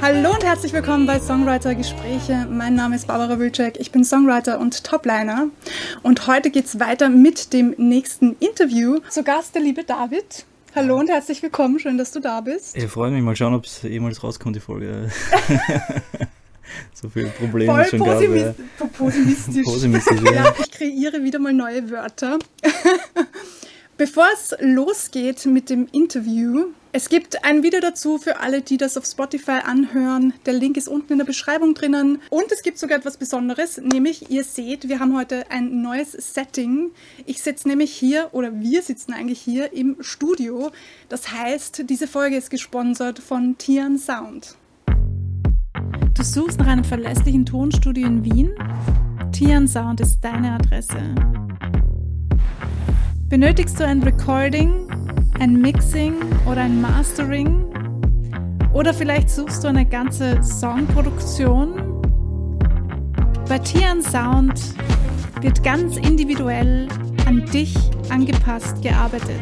Hallo und herzlich willkommen bei Songwriter Gespräche. Mein Name ist Barbara Wilczek, ich bin Songwriter und Topliner. Und heute geht es weiter mit dem nächsten Interview. Zu Gast der liebe David. Hallo und herzlich willkommen, schön, dass du da bist. Ich freue mich, mal schauen, ob es jemals rauskommt, die Folge. so viele Probleme Voll schon gab. posimistisch. Posimistisch, ja. ja, ich kreiere wieder mal neue Wörter. Bevor es losgeht mit dem Interview, es gibt ein Video dazu für alle, die das auf Spotify anhören. Der Link ist unten in der Beschreibung drinnen. Und es gibt sogar etwas Besonderes, nämlich ihr seht, wir haben heute ein neues Setting. Ich sitze nämlich hier, oder wir sitzen eigentlich hier im Studio. Das heißt, diese Folge ist gesponsert von Tian Sound. Du suchst nach einem verlässlichen Tonstudio in Wien? Tian Sound ist deine Adresse. Benötigst du ein Recording, ein Mixing oder ein Mastering? Oder vielleicht suchst du eine ganze Songproduktion? Bei Tian Sound wird ganz individuell an dich angepasst gearbeitet.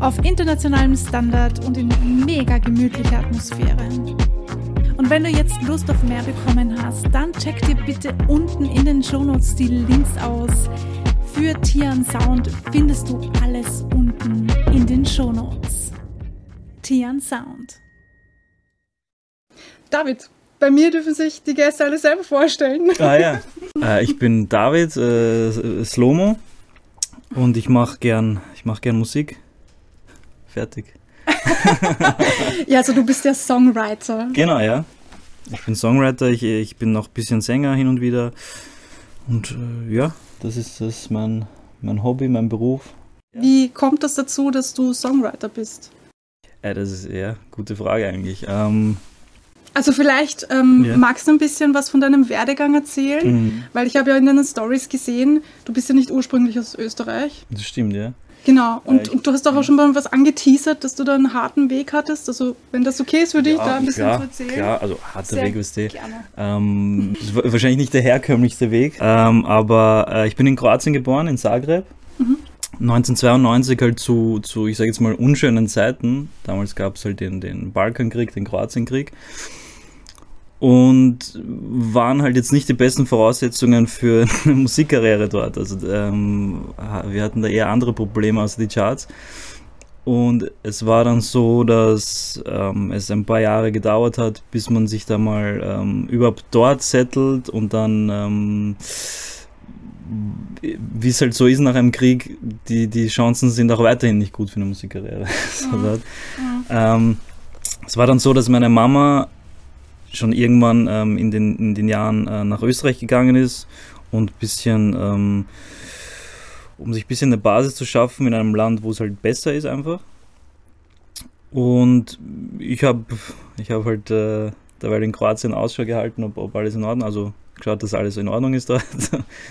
Auf internationalem Standard und in mega gemütlicher Atmosphäre. Und wenn du jetzt Lust auf mehr bekommen hast, dann check dir bitte unten in den Shownotes die Links aus. Für Tian Sound findest du alles unten in den Shownotes. Tian Sound. David, bei mir dürfen sich die Gäste alle selber vorstellen. Ah ja, äh, ich bin David äh, Slomo und ich mache gern, ich mach gern Musik. Fertig. ja, also du bist ja Songwriter. Genau, ja. Ich bin Songwriter, ich, ich bin noch ein bisschen Sänger hin und wieder. Und äh, ja, das ist, das mein, mein Hobby, mein Beruf. Wie kommt das dazu, dass du Songwriter bist? Ja, das ist eher eine gute Frage eigentlich. Ähm, also vielleicht ähm, Ja. magst du ein bisschen was von deinem Werdegang erzählen, Mhm. weil ich habe ja in deinen Stories gesehen, du bist ja nicht ursprünglich aus Österreich. das stimmt, ja. Genau. Und, ich- und du hast doch auch schon mal was angeteasert, dass du da einen harten Weg hattest. Also wenn das okay ist für dich, da ein bisschen klar, zu erzählen. Klar, also harter Sehr Weg, wisst ihr. Gerne. Ähm, wahrscheinlich nicht der herkömmlichste Weg, ähm, aber äh, ich bin in Kroatien geboren, in Zagreb. 1992 halt zu, zu, ich sage jetzt mal, unschönen Zeiten. Damals gab es halt den, den Balkankrieg, den Kroatienkrieg. Und waren halt jetzt nicht die besten Voraussetzungen für eine Musikkarriere dort. Also ähm, wir hatten da eher andere Probleme als die Charts. Und es war dann so, dass ähm, es ein paar Jahre gedauert hat, bis man sich da mal ähm, überhaupt dort settelt und dann, ähm, wie es halt so ist nach einem Krieg, die, die Chancen sind auch weiterhin nicht gut für eine Musikkarriere. so Mhm. Ähm, es war dann so, dass meine Mama schon irgendwann ähm, in, den, in den Jahren äh, nach Österreich gegangen ist und ein bisschen, ähm, um sich ein bisschen eine Basis zu schaffen in einem Land, wo es halt besser ist einfach. Und ich habe ich hab halt äh, derweil in Kroatien Ausschau gehalten, ob, ob alles in Ordnung, also geschaut, dass alles in Ordnung ist dort,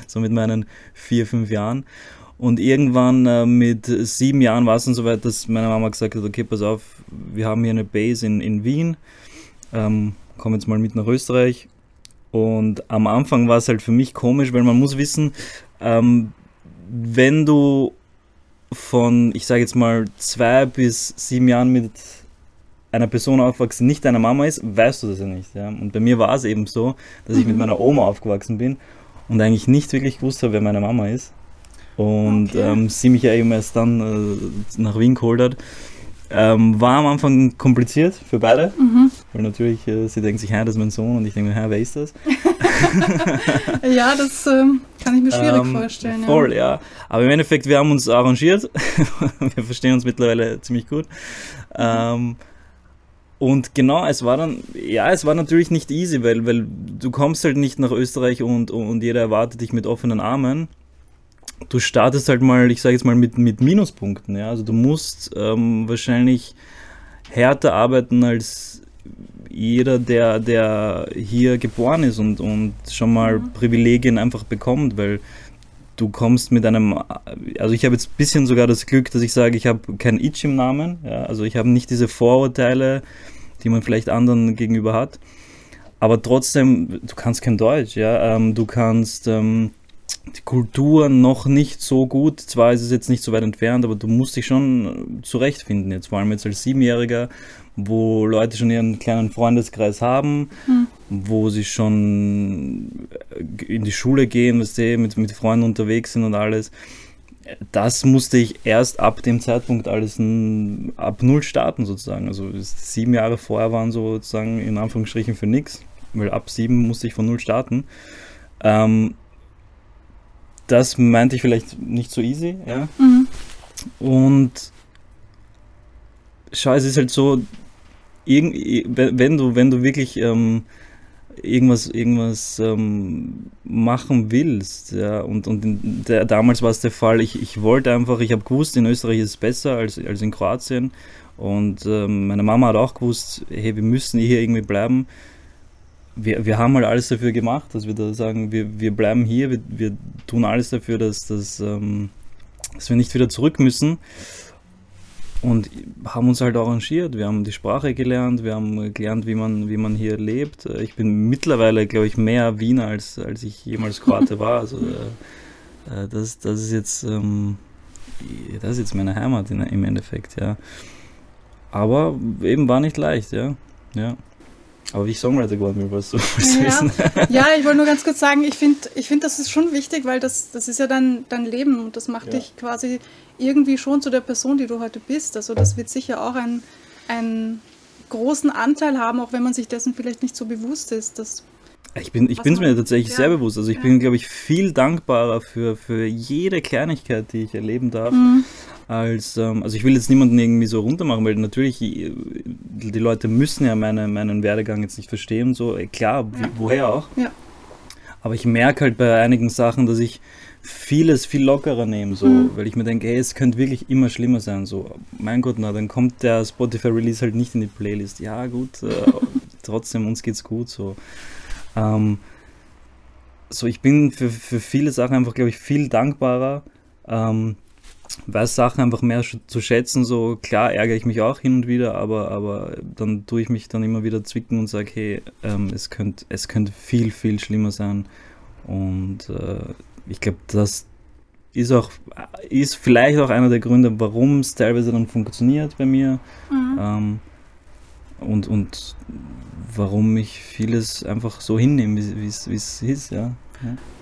so mit meinen vier, fünf Jahren. Und irgendwann äh, mit sieben Jahren war es dann soweit, dass meine Mama gesagt hat, okay, pass auf, wir haben hier eine Base in, in Wien, ähm, komm jetzt mal mit nach Österreich. Und am Anfang war es halt für mich komisch, weil man muss wissen, ähm, wenn du von, ich sage jetzt mal, zwei bis sieben Jahren mit einer Person aufwachst, die nicht deine Mama ist, weißt du das ja nicht. Ja? Und bei mir war es eben so, dass ich mit meiner Oma aufgewachsen bin und eigentlich nicht wirklich gewusst habe, wer meine Mama ist. Und Okay. ähm, sie mich ja eben erst dann äh, nach Wien geholt hat. Ähm, war am Anfang kompliziert für beide, Mhm. Weil natürlich, äh, sie denkt sich, das ist mein Sohn und ich denke mir, wer ist das? Ja, das ähm, kann ich mir schwierig Ähm, vorstellen. Voll, ja. Aber im Endeffekt, wir haben uns arrangiert. wir verstehen uns mittlerweile ziemlich gut. Ähm, und genau, es war dann, ja, es war natürlich nicht easy, weil, weil du kommst halt nicht nach Österreich und, und jeder erwartet dich mit offenen Armen. Du startest halt mal, ich sage jetzt mal, mit, mit Minuspunkten. Ja? Also du musst ähm, wahrscheinlich härter arbeiten als jeder, der, der hier geboren ist und, und schon mal Privilegien einfach bekommt, weil du kommst mit einem, also ich habe jetzt ein bisschen sogar das Glück, dass ich sage, ich habe kein Itch im Namen, ja, also ich habe nicht diese Vorurteile, die man vielleicht anderen gegenüber hat, aber trotzdem, du kannst kein Deutsch, ja, ähm, du kannst ähm, die Kultur noch nicht so gut, zwar ist es jetzt nicht so weit entfernt, aber du musst dich schon zurechtfinden jetzt, vor allem jetzt als Siebenjähriger wo Leute schon ihren kleinen Freundeskreis haben, mhm. wo sie schon in die Schule gehen, was sie mit, mit Freunden unterwegs sind und alles. Das musste ich erst ab dem Zeitpunkt alles ab Null starten sozusagen. Also sieben Jahre vorher waren sozusagen in Anführungsstrichen für nichts, weil ab sieben musste ich von Null starten. Ähm, das meinte ich vielleicht nicht so easy, ja. Mhm. Und schau, es ist halt so, wenn du, wenn du wirklich ähm, irgendwas, irgendwas ähm, machen willst, ja, und, und der, damals war es der Fall, ich, ich wollte einfach, ich habe gewusst, in Österreich ist es besser als, als in Kroatien und ähm, meine Mama hat auch gewusst, hey, wir müssen hier irgendwie bleiben. Wir, wir haben halt alles dafür gemacht, dass wir da sagen, wir, wir bleiben hier, wir, wir tun alles dafür, dass, dass, ähm, dass wir nicht wieder zurück müssen und haben uns halt arrangiert. Wir haben die Sprache gelernt, wir haben gelernt, wie man, wie man hier lebt. Ich bin mittlerweile, glaube ich, mehr Wiener, als, als ich jemals Kroate war. Also äh, äh, das, das ist jetzt ähm, das ist jetzt meine Heimat in, im Endeffekt, ja. Aber eben war nicht leicht, ja. ja. Aber wie ich Songwriter geworden bin, was du ja. wissen. ja, ich wollte nur ganz kurz sagen, ich finde, ich find, das ist schon wichtig, weil das, das ist ja dein, dein Leben und das macht ja. dich quasi irgendwie schon zu der Person, die du heute bist. Also das wird sicher auch einen, einen großen Anteil haben, auch wenn man sich dessen vielleicht nicht so bewusst ist. Dass ich bin es mir tatsächlich ja. sehr bewusst. Also ich bin, glaube ich, viel dankbarer für, für jede Kleinigkeit, die ich erleben darf. Mhm. Als, ähm, also ich will jetzt niemanden irgendwie so runtermachen, weil natürlich äh, die Leute müssen ja meine, meinen Werdegang jetzt nicht verstehen. So, äh, klar, ja. woher auch. Aber ich merke halt bei einigen Sachen, dass ich vieles viel lockerer nehmen, so, mhm. weil ich mir denke, hey, es könnte wirklich immer schlimmer sein, so, mein Gott, na, dann kommt der Spotify-Release halt nicht in die Playlist. Ja, gut, äh, trotzdem, uns geht's gut, so. Ähm, so, ich bin für, für viele Sachen einfach, glaube ich, viel dankbarer, ähm, weiß Sachen einfach mehr zu schätzen, so, klar ärgere ich mich auch hin und wieder, aber, aber dann tue ich mich dann immer wieder zwicken und sage, hey, ähm, es könnte es könnt viel, viel schlimmer sein und äh, ich glaube, das ist auch, ist vielleicht auch einer der Gründe, warum es teilweise dann funktioniert bei mir. Mhm. Ähm, und, und warum ich vieles einfach so hinnehme, wie es ist, ja.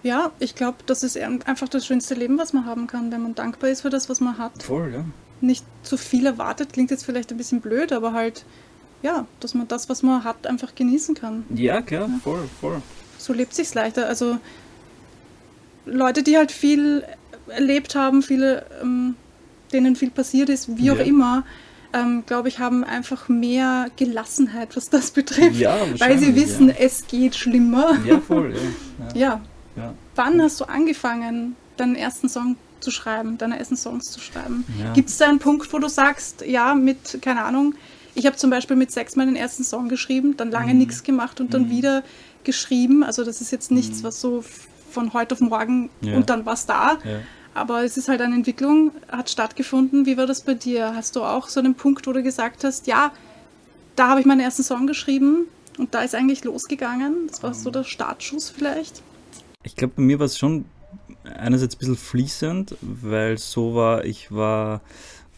Ja, ich glaube, das ist einfach das schönste Leben, was man haben kann, wenn man dankbar ist für das, was man hat. Voll, ja. Nicht zu viel erwartet, klingt jetzt vielleicht ein bisschen blöd, aber halt, ja, dass man das, was man hat, einfach genießen kann. Ja, klar, ja. voll, voll. So lebt sich's leichter. Also Leute, die halt viel erlebt haben, viele, ähm, denen viel passiert ist, wie auch ja. immer, ähm, glaube ich, haben einfach mehr Gelassenheit, was das betrifft. Ja, weil sie wissen, ja. es geht schlimmer. Ja, voll. Ja. ja. Wann hast du angefangen, deinen ersten Song zu schreiben, deine ersten Songs zu schreiben? Gibt es da einen Punkt, wo du sagst, ja, mit, keine Ahnung, ich habe zum Beispiel mit sechs meinen ersten Song geschrieben, dann lange mhm. nichts gemacht und dann mhm. wieder geschrieben. Also das ist jetzt nichts, mhm. was so von heute auf morgen ja. und dann war es da. Aber es ist halt eine Entwicklung, hat stattgefunden. Wie war das bei dir? Hast du auch so einen Punkt, wo du gesagt hast, ja, da habe ich meinen ersten Song geschrieben und da ist eigentlich losgegangen? Das war so der Startschuss vielleicht? Ich glaube, bei mir war es schon einerseits ein bisschen fließend, weil so war, ich war,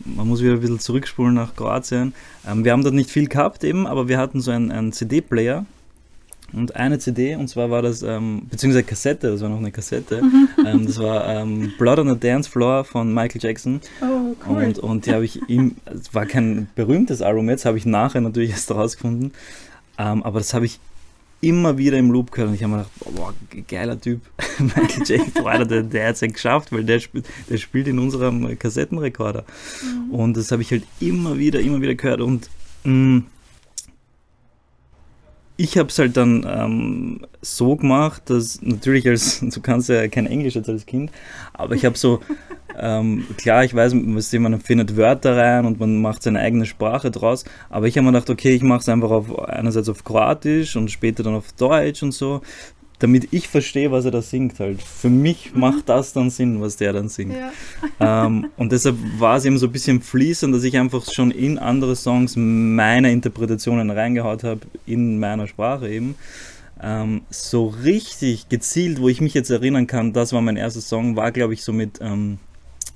man muss wieder ein bisschen zurückspulen nach Kroatien. Ähm, wir haben dort nicht viel gehabt eben, aber wir hatten so einen, einen CD-Player und eine CD, und zwar war das, ähm, beziehungsweise Kassette, das war noch eine Kassette, mhm. ähm, das war ähm, Blood on the Dance Floor von Michael Jackson. Oh, cool. Und, und die habe ich ihm, es war kein berühmtes Album jetzt, habe ich nachher natürlich erst rausgefunden, ähm, aber das habe ich immer wieder im Loop gehört und ich habe mir gedacht, boah, geiler Typ, Michael Jackson, der, der hat es ja geschafft, weil der spielt, der spielt in unserem Kassettenrekorder. Mhm. Und das habe ich halt immer wieder, immer wieder gehört und mh, mm, ich habe es halt dann ähm, so gemacht, dass natürlich als, du kannst ja kein Englisch jetzt als Kind, aber ich habe so, ähm, klar, ich weiß, man findet Wörter rein und man macht seine eigene Sprache draus, aber ich habe mir gedacht, okay, ich mache es einfach auf, einerseits auf Kroatisch und später dann auf Deutsch und so, damit ich verstehe, was er da singt halt. Für mich mhm. macht das dann Sinn, was der dann singt. Ja. Ähm, und deshalb war es eben so ein bisschen fließend, dass ich einfach schon in andere Songs meine Interpretationen reingehaut habe, in meiner Sprache eben. Ähm, so richtig gezielt, wo ich mich jetzt erinnern kann, das war mein erster Song, war glaube ich so mit ähm,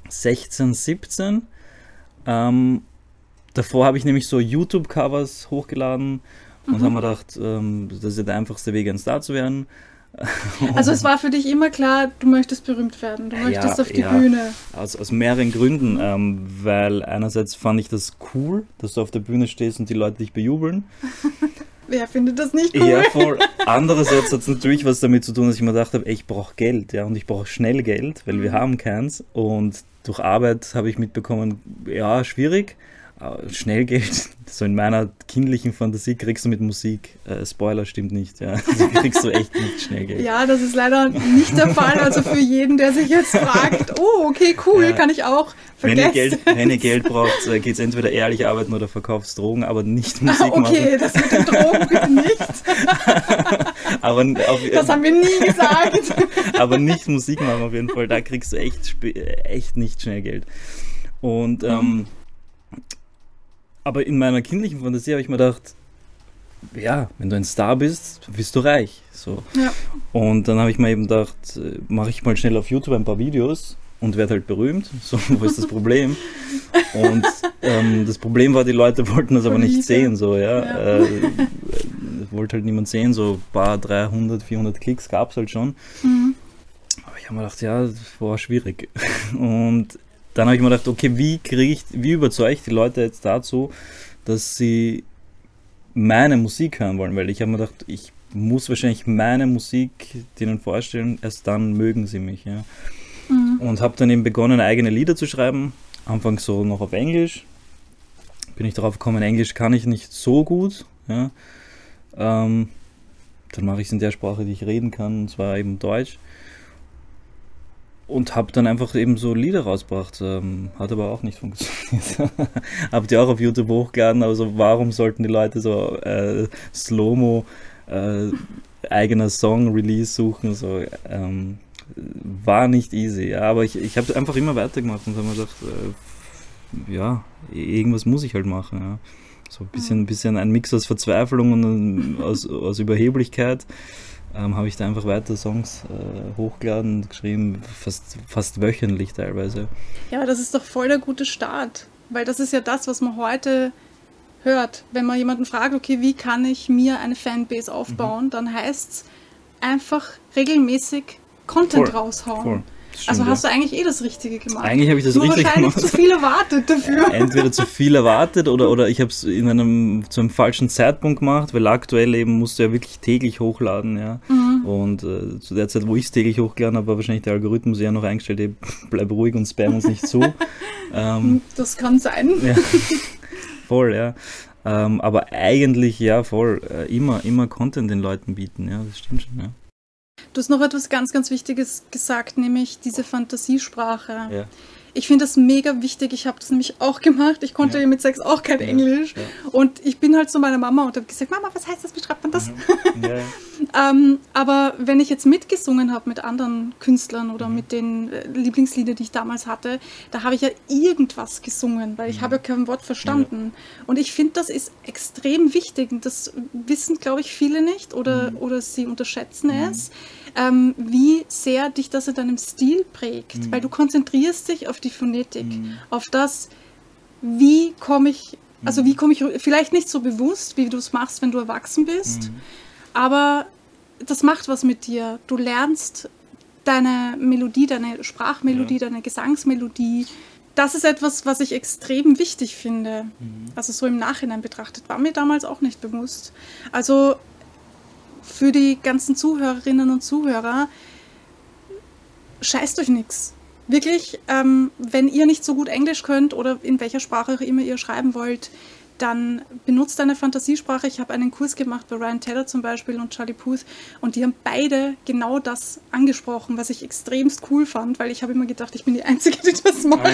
16, 17. Ähm, davor habe ich nämlich so YouTube-Covers hochgeladen und mhm. haben mir gedacht, ähm, das ist der einfachste Weg, ein Star zu werden. Also es war für dich immer klar, du möchtest berühmt werden, du möchtest ja, auf die ja, Bühne. Aus, aus mehreren Gründen, ähm, weil einerseits fand ich das cool, dass du auf der Bühne stehst und die Leute dich bejubeln. Wer findet das nicht cool? Ja, voll. Andererseits hat es natürlich was damit zu tun, dass ich mir gedacht habe, ich brauche Geld, ja, und ich brauche schnell Geld, weil wir mhm. haben keins. Und durch Arbeit habe ich mitbekommen, ja, schwierig. Schnellgeld, so in meiner kindlichen Fantasie kriegst du mit Musik. Äh, Spoiler stimmt nicht, ja. Also kriegst du echt nicht Schnellgeld. Ja, das ist leider nicht der Fall. Also für jeden, der sich jetzt fragt, oh, okay, cool, ja. kann ich auch. Wenn ihr, Geld, wenn ihr Geld braucht, äh, geht es entweder ehrlich arbeiten oder verkaufst Drogen, aber nicht Musik ah, okay, machen. das mit den Drogen bitte nicht. aber auf, das haben wir nie gesagt. aber nicht Musik machen auf jeden Fall. Da kriegst du echt, echt nicht schnell Geld. Und ähm, mhm aber in meiner kindlichen Fantasie habe ich mir gedacht, ja, wenn du ein Star bist, bist du reich. So. Ja. Und dann habe ich mir eben gedacht, äh, mache ich mal schnell auf YouTube ein paar Videos und werde halt berühmt. So, wo ist das Problem? und ähm, das Problem war, die Leute wollten das aber nicht sehen. So, ja. ja. Äh, wollte halt niemand sehen. So ein paar 300, 400 Klicks gab es halt schon. Mhm. Aber ich habe mir gedacht, ja, das war schwierig. Und dann habe ich mir gedacht, okay, wie kriege ich, wie überzeuge ich die Leute jetzt dazu, dass sie meine Musik hören wollen? Weil ich habe mir gedacht, ich muss wahrscheinlich meine Musik denen vorstellen, erst dann mögen sie mich. Ja. Mhm. Und habe dann eben begonnen, eigene Lieder zu schreiben. Anfangs so noch auf Englisch. Bin ich darauf gekommen, Englisch kann ich nicht so gut. Ja. Ähm, dann mache ich es in der Sprache, die ich reden kann, und zwar eben Deutsch und habe dann einfach eben so Lieder rausgebracht. Ähm, hat aber auch nicht funktioniert. Habt ihr auch auf YouTube hochgeladen, also warum sollten die Leute so äh, Slow-Mo äh, eigener Song-Release suchen? So, ähm, war nicht easy, ja, aber ich, ich habe einfach immer weitergemacht und habe mir gedacht, äh, ja, irgendwas muss ich halt machen. Ja. So ein bisschen, bisschen ein Mix aus Verzweiflung und aus, aus Überheblichkeit ähm, habe ich da einfach weiter Songs äh, hochgeladen und geschrieben, fast, fast wöchentlich teilweise. Ja, das ist doch voll der gute Start, weil das ist ja das, was man heute hört. Wenn man jemanden fragt, okay, wie kann ich mir eine Fanbase aufbauen, mhm. dann heißt es einfach regelmäßig Content voll, raushauen. Voll. Also hast du eigentlich eh das Richtige gemacht. Eigentlich habe ich das Nur richtig wahrscheinlich gemacht. zu viel erwartet dafür. Entweder zu viel erwartet oder, oder ich habe es in einem zu einem falschen Zeitpunkt gemacht, weil aktuell eben musst du ja wirklich täglich hochladen, ja. Mhm. Und äh, zu der Zeit, wo ich es täglich hochgeladen habe, war wahrscheinlich der Algorithmus ja noch eingestellt, ey, bleib ruhig und spam uns nicht zu. ähm, das kann sein. Ja. Voll, ja. Ähm, aber eigentlich ja voll äh, immer, immer Content den Leuten bieten, ja, das stimmt schon, ja. Du hast noch etwas ganz, ganz Wichtiges gesagt, nämlich diese Fantasiesprache. Ja. Ich finde das mega wichtig. Ich habe das nämlich auch gemacht. Ich konnte ja. mit sechs auch kein ja. Englisch. Und ich bin halt zu meiner Mama und habe gesagt, Mama, was heißt das? Wie schreibt man das? Ähm, aber wenn ich jetzt mitgesungen habe mit anderen Künstlern oder mhm. mit den äh, Lieblingsliedern, die ich damals hatte, da habe ich ja irgendwas gesungen, weil ich mhm. habe ja kein Wort verstanden. Und ich finde, das ist extrem wichtig. Das wissen, glaube ich, viele nicht oder, mhm. oder sie unterschätzen es ähm, wie sehr dich das in deinem Stil prägt, mhm. weil du konzentrierst dich auf die Phonetik, mhm. auf das, wie komme ich, also wie komme ich, vielleicht nicht so bewusst, wie du es machst, wenn du erwachsen bist, mhm. aber das macht was mit dir. Du lernst deine Melodie, deine Sprachmelodie, ja. deine Gesangsmelodie. Das ist etwas, was ich extrem wichtig finde. Mhm. Also so im Nachhinein betrachtet, war mir damals auch nicht bewusst. Also für die ganzen Zuhörerinnen und Zuhörer, scheißt euch nichts. Wirklich, ähm, wenn ihr nicht so gut Englisch könnt oder in welcher Sprache auch immer ihr schreiben wollt, dann benutzt eine Fantasiesprache. Ich habe einen Kurs gemacht bei Ryan Taylor zum Beispiel und Charlie Puth und die haben beide genau das angesprochen, was ich extremst cool fand, weil ich habe immer gedacht, ich bin die Einzige, die das macht. Ah,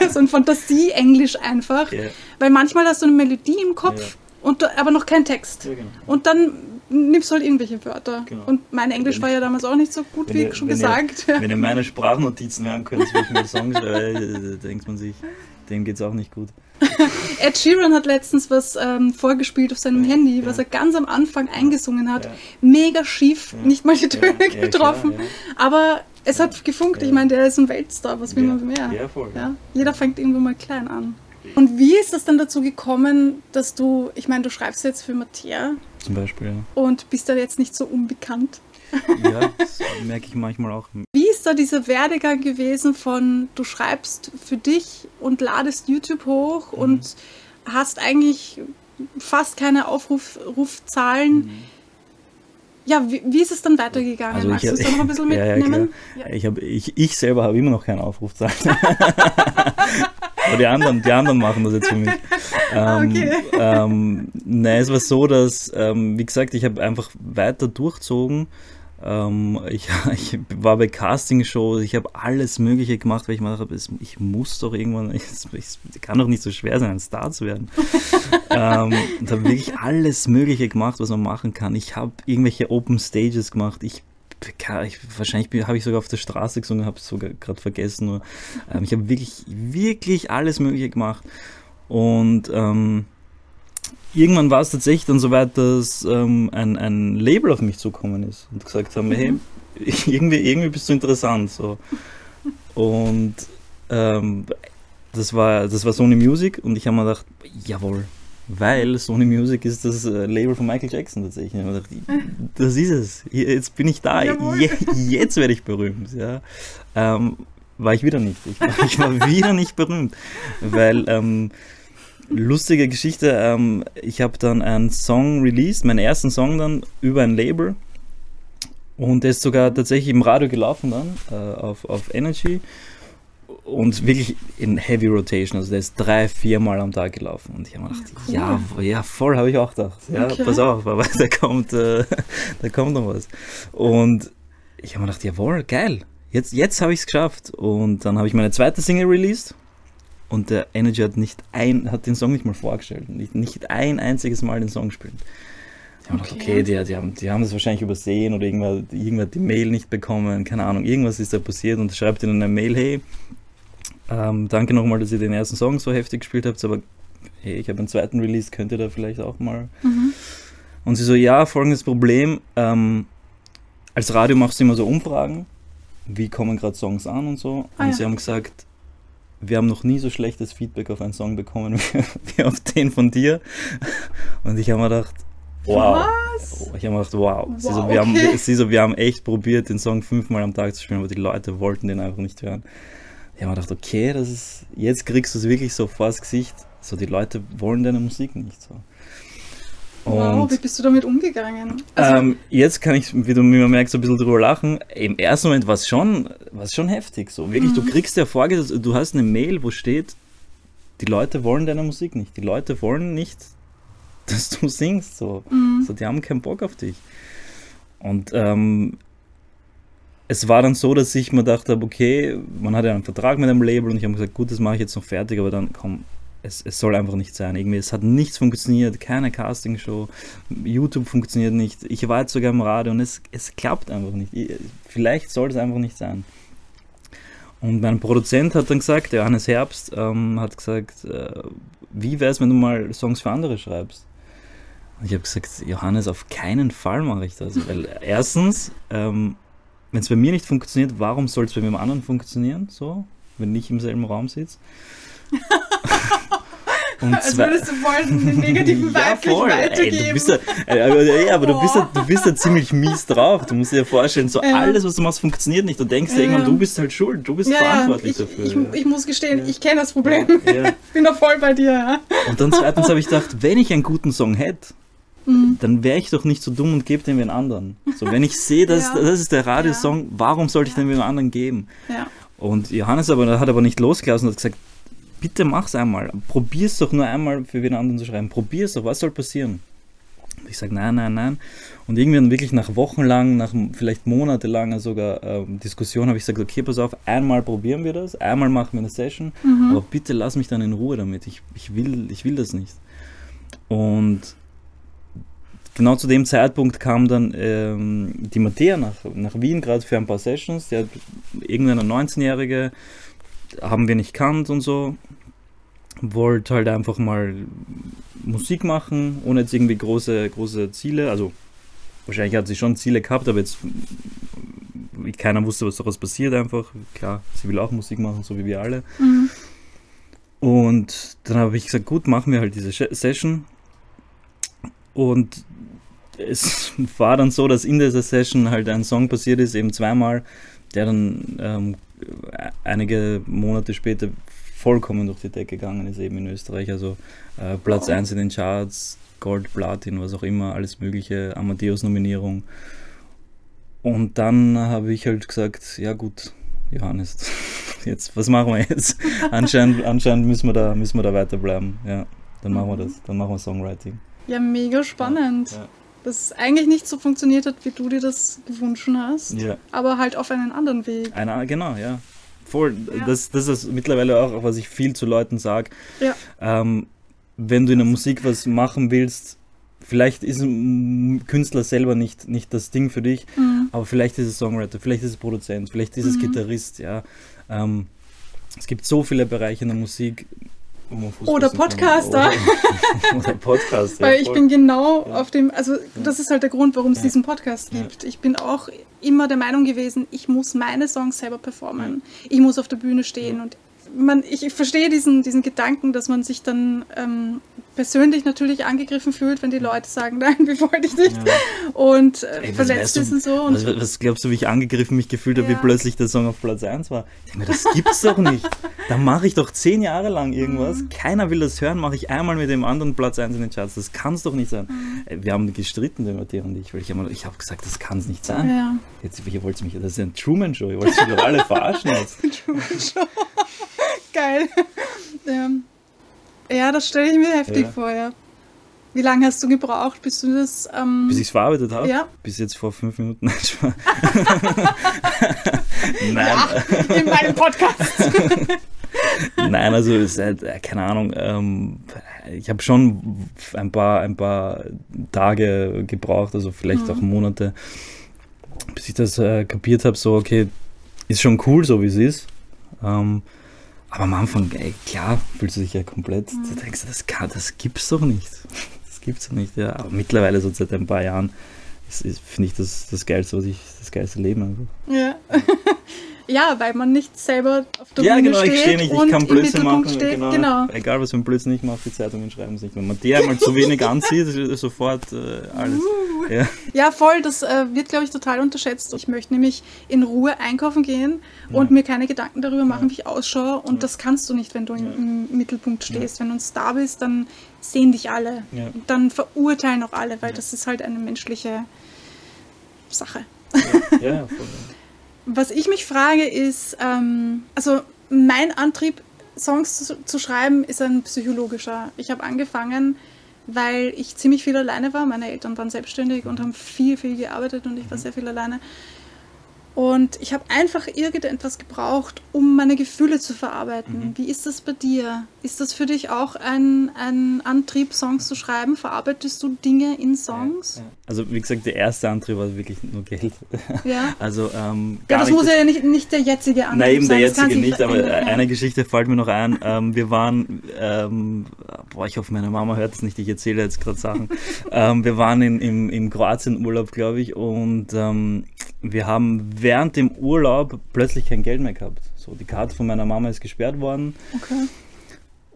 ja. so ein Fantasie-Englisch einfach. Yeah. Weil manchmal hast du eine Melodie im Kopf, yeah. und, aber noch kein Text. Ja, genau. Und dann nimmst halt irgendwelche Wörter. Genau. Und mein Englisch war ja damals auch nicht so gut, wie ihr, schon gesagt. Ihr, wenn ihr meine Sprachnotizen hören könnt, wie ich mir Songs schreibe, denkt man sich, dem geht es auch nicht gut. Ed Sheeran hat letztens was ähm, vorgespielt auf seinem ja, Handy, ja. was er ganz am Anfang eingesungen hat. Ja. Mega schief, nicht mal die Töne getroffen. Aber es hat gefunkt. Ich meine, der ist ein Weltstar, was will man mehr? Ja, voll. Jeder fängt irgendwo mal klein an. Und wie ist es dann dazu gekommen, dass du, ich meine, du schreibst jetzt für Mattea. Zum Beispiel, ja. Und bist da jetzt nicht so unbekannt. Ja, das merke ich manchmal auch. Wie ist da dieser Werdegang gewesen von, du schreibst für dich und ladest YouTube hoch mhm. und hast eigentlich fast keine Aufrufzahlen. Mhm. Ja, wie, wie, ist es dann weitergegangen? Also Magst du es da noch ein bisschen mitnehmen? Ja, ja, Ich, hab, ich, ich selber habe immer noch keine Aufrufzahlen. Aber die anderen, die anderen machen das jetzt für mich. Ähm, okay. ähm, nein, es war so, dass, ähm, wie gesagt, ich habe einfach weiter durchzogen. Ähm, ich, ich, war bei Castingshows, ich habe alles Mögliche gemacht, weil ich mir dachte, ich muss doch irgendwann, es kann doch nicht so schwer sein, ein Star zu werden. ähm, und habe wirklich alles Mögliche gemacht, was man machen kann. Ich habe irgendwelche Open Stages gemacht. Ich ich, wahrscheinlich habe ich sogar auf der Straße gesungen, habe es sogar gerade vergessen. Nur, ähm, ich habe wirklich, wirklich alles Mögliche gemacht. Und ähm, irgendwann war es tatsächlich dann soweit, dass ähm, ein, ein Label auf mich zukommen ist und gesagt haben, hey, irgendwie, irgendwie bist du interessant. So. Und ähm, das, war, das war Sony Music und ich habe mir gedacht, jawohl, weil Sony Music ist das äh, Label von Michael Jackson tatsächlich. Ich gedacht, das ist es. Jetzt bin ich da. Je, jetzt werde ich berühmt. Ja. Ähm, war ich wieder nicht. Ich war, ich war wieder nicht berühmt. Weil ähm, lustige Geschichte, ähm, ich habe dann einen Song released, meinen ersten Song dann über ein Label. Und der ist sogar tatsächlich im Radio gelaufen dann, äh, auf, auf Energy. Und wirklich in Heavy Rotation, also der ist drei, viermal am Tag gelaufen. Und ich habe mir gedacht, cool. ja, ja, voll habe ich auch gedacht. Ja, okay. pass auf, aber da kommt, äh, da kommt noch was. Und ich habe mir gedacht, jawohl, geil. Jetzt, jetzt habe ich es geschafft. Und dann habe ich meine zweite Single released und der Energy hat nicht ein, hat den Song nicht mal vorgestellt, nicht, nicht ein einziges Mal den Song gespielt. Die haben okay, gedacht, okay die, die, haben, die haben das wahrscheinlich übersehen oder irgendwer, irgendwer hat die Mail nicht bekommen, keine Ahnung, irgendwas ist da passiert und schreibt ihnen eine Mail, hey, ähm, danke nochmal, dass ihr den ersten Song so heftig gespielt habt, aber hey, ich habe einen zweiten Release, könnt ihr da vielleicht auch mal. Mhm. Und sie so, ja, folgendes Problem, ähm, als Radio machst du immer so Umfragen, wie kommen gerade Songs an und so. Ah, und ja. sie haben gesagt, wir haben noch nie so schlechtes Feedback auf einen Song bekommen wie, auf den von dir. Und ich habe mir gedacht, wow. Was? Ich habe mir gedacht, wow. wow sie, so, wir okay. haben, sie so, wir haben echt probiert, den Song fünfmal am Tag zu spielen, aber die Leute wollten den einfach nicht hören. Ich habe mir gedacht, okay, das ist, jetzt kriegst du es wirklich so vor das Gesicht. So, die Leute wollen deine Musik nicht so. Wow, wie bist du damit umgegangen? Also ähm, jetzt kann ich, wie du mir merkst, ein bisschen drüber lachen. Im ersten Moment war es schon, schon heftig. So. Wirklich, mhm. du kriegst ja vorgesetzt, du hast eine Mail, wo steht, die Leute wollen deine Musik nicht. Die Leute wollen nicht, dass du singst. So. Mhm. so die haben keinen Bock auf dich. Und ähm, es war dann so, dass ich mir gedacht habe, okay, man hat ja einen Vertrag mit einem Label und ich habe gesagt, gut, das mache ich jetzt noch fertig, aber dann komm, es, es soll einfach nicht sein. Irgendwie, es hat nichts funktioniert, keine Castingshow, YouTube funktioniert nicht. Ich war jetzt sogar im Radio und es, es klappt einfach nicht. Vielleicht soll es einfach nicht sein. Und mein Produzent hat dann gesagt, der Johannes Herbst, ähm, hat gesagt, äh, wie wäre es, wenn du mal Songs für andere schreibst? Und ich habe gesagt, Johannes, auf keinen Fall mache ich das. Weil erstens, ähm, wenn es bei mir nicht funktioniert, warum soll es bei einem anderen funktionieren? So, wenn ich im selben Raum sitze. Und Als würdest du voll den negativen Vibe ja, voll. weitergeben. Ey, du bist ja, äh, aber du bist, ja, du bist ja ziemlich mies drauf. Du musst dir ja vorstellen, so ja. alles, was du machst, funktioniert nicht. Du denkst ja, irgendwann, du bist halt schuld, du bist verantwortlich ich, dafür. Ich, ich, muss gestehen, ich kenne das Problem. ich bin da voll bei dir. Und dann zweitens habe ich gedacht, wenn ich einen guten Song hätte, mhm. dann wäre ich doch nicht so dumm und gebe den wie einen anderen. So, wenn ich sehe, dass das ist der Radiosong, warum sollte ich den wie einen anderen geben? Und Johannes aber, hat aber nicht losgelassen und hat gesagt, bitte mach's einmal. Probier's doch nur einmal für jeden anderen zu schreiben. Probier's doch, was soll passieren? Und ich sage, nein, nein, nein. Und irgendwann wirklich nach wochenlang, nach vielleicht monatelanger sogar ähm, Diskussion habe ich gesagt, okay, pass auf, einmal probieren wir das, einmal machen wir eine Session, mhm. aber bitte lass mich dann in Ruhe damit. Ich, ich, will, ich will das nicht. Und genau zu dem Zeitpunkt kam dann ähm, die Mattea nach, nach Wien, gerade für ein paar Sessions. Die hat irgendeine 19-Jährige haben wir nicht kannt und so. Wollte halt einfach mal Musik machen, ohne jetzt irgendwie große, große Ziele. Also wahrscheinlich hat sie schon Ziele gehabt, aber jetzt keiner wusste, was daraus passiert einfach. Klar, sie will auch Musik machen, so wie wir alle. Mhm. Und dann habe ich gesagt, gut, machen wir halt diese Session. Und es war dann so, dass in dieser Session halt ein Song passiert ist, eben zweimal, der dann ähm, einige Monate später vollkommen durch die Decke gegangen ist, eben in Österreich. Also äh, Platz 1 in den Charts, Gold, Platin, was auch immer, alles mögliche, Amadeus-Nominierung. Und dann habe ich halt gesagt, ja gut, Johannes, jetzt, was machen wir jetzt? anscheinend, anscheinend müssen wir da, müssen wir da weiterbleiben. Ja, dann machen wir das, dann machen wir Songwriting. Ja, mega spannend. Ja, ja. Dass es eigentlich nicht so funktioniert hat, wie du dir das gewünscht hast, ja. aber halt auf einen anderen Weg. Eine, genau, ja. Voll. Ja. Das, das ist mittlerweile auch, was ich viel zu Leuten sage. Ja. Ähm, wenn du in der Musik was machen willst, vielleicht ist ein Künstler selber nicht, nicht das Ding für dich, mhm. aber vielleicht ist es Songwriter, vielleicht ist es Produzent, vielleicht ist es mhm. Gitarrist, ja. Ähm, es gibt so viele Bereiche in der Musik, oder Podcaster. Oder Podcast. Weil ich bin genau ja. auf dem, also das ist halt der Grund, warum es ja. diesen Podcast gibt. Ich bin auch immer der Meinung gewesen, ich muss meine Songs selber performen. Ich muss auf der Bühne stehen und man, ich, ich verstehe diesen, diesen Gedanken, dass man sich dann ähm, persönlich natürlich angegriffen fühlt, wenn die Leute sagen, nein, wie wollte ich nicht. Ja. Und äh, Ey, verletzt ist und so. Und was, was, glaubst du, wie ich angegriffen mich gefühlt habe, ja. wie plötzlich der Song auf Platz 1 war? Ich denke mir, das gibt's doch nicht. Da mache ich doch zehn Jahre lang irgendwas. Mhm. Keiner will das hören, mache ich einmal mit dem anderen Platz 1 in den Charts. Das kann es doch nicht sein. Mhm. Wir haben gestritten, der Matthias und ich, weil ich habe hab gesagt, das kann es nicht sein. Ja. Jetzt, ihr wollt mich, das ist ein Truman-Show, ihr wollt mich doch alle verarschen jetzt. Truman-Show. Geil. Ja. Ja, das stelle ich mir heftig ja. vor, ja. Wie lange hast du gebraucht, bis du das. Ähm, bis ich es verarbeitet habe? Ja. Bis jetzt vor fünf Minuten. Nein. Ja, in meinem Podcast. Nein, also ist halt, äh, keine Ahnung, ähm, ich habe schon ein paar, ein paar Tage gebraucht, also vielleicht mhm. auch Monate, bis ich das äh, kapiert habe, so, okay, ist schon cool, so wie es ist. Ähm, aber am Anfang, ey, klar, fühlst du dich ja komplett, mhm. du denkst, das, kann, das gibt's doch nicht. Das gibt's doch nicht, ja. Aber mittlerweile, so seit ein paar Jahren, finde ich das das Geilste, was ich, das geilste Leben einfach. Ja. Ja, weil man nicht selber auf der ja, Bühne genau, steht. Ja, genau, ich stehe nicht, ich kann Blödsinn machen. Steht, genau. genau. Egal, was für ein Blödsinn ich mache, die Zeitungen schreiben sich. Wenn man die einmal zu wenig anzieht, ist sofort äh, alles. Uh. Ja. ja. voll, das äh, wird, glaube ich, total unterschätzt. Ich möchte nämlich in Ruhe einkaufen gehen und ja. mir keine Gedanken darüber machen, wie ich ausschaue. Und das kannst du nicht, wenn du im, im Mittelpunkt stehst. Wenn du ein Star bist, dann sehen dich alle. Dann verurteilen auch alle, weil das ist halt eine menschliche Sache. Ja, ja voll. Was ich mich frage ist, ähm, also mein Antrieb, Songs zu, zu schreiben, ist ein psychologischer. Ich habe angefangen, weil ich ziemlich viel alleine war. Meine Eltern waren selbstständig und haben viel, viel gearbeitet und ich war sehr viel alleine. Und ich habe einfach irgendetwas gebraucht, um meine Gefühle zu verarbeiten. Mhm. Wie ist das bei dir? Ist das für dich auch ein, ein Antrieb, Songs zu schreiben? Verarbeitest du Dinge in Songs? Also wie gesagt, der erste Antrieb war wirklich nur Geld. Ja. Also, ähm, ja, das muss ja nicht, nicht der jetzige Antrieb Nein, eben der jetzige nicht, aber eine Geschichte fällt mir noch ein. Ähm, wir waren, ähm, boah, ich hoffe, meine Mama hört es nicht, ich erzähle jetzt gerade Sachen. ähm, wir waren in, im, im Kroatien-Urlaub, glaube ich, und ähm, wir haben während dem Urlaub plötzlich kein Geld mehr gehabt. So, die Karte von meiner Mama ist gesperrt worden. Okay.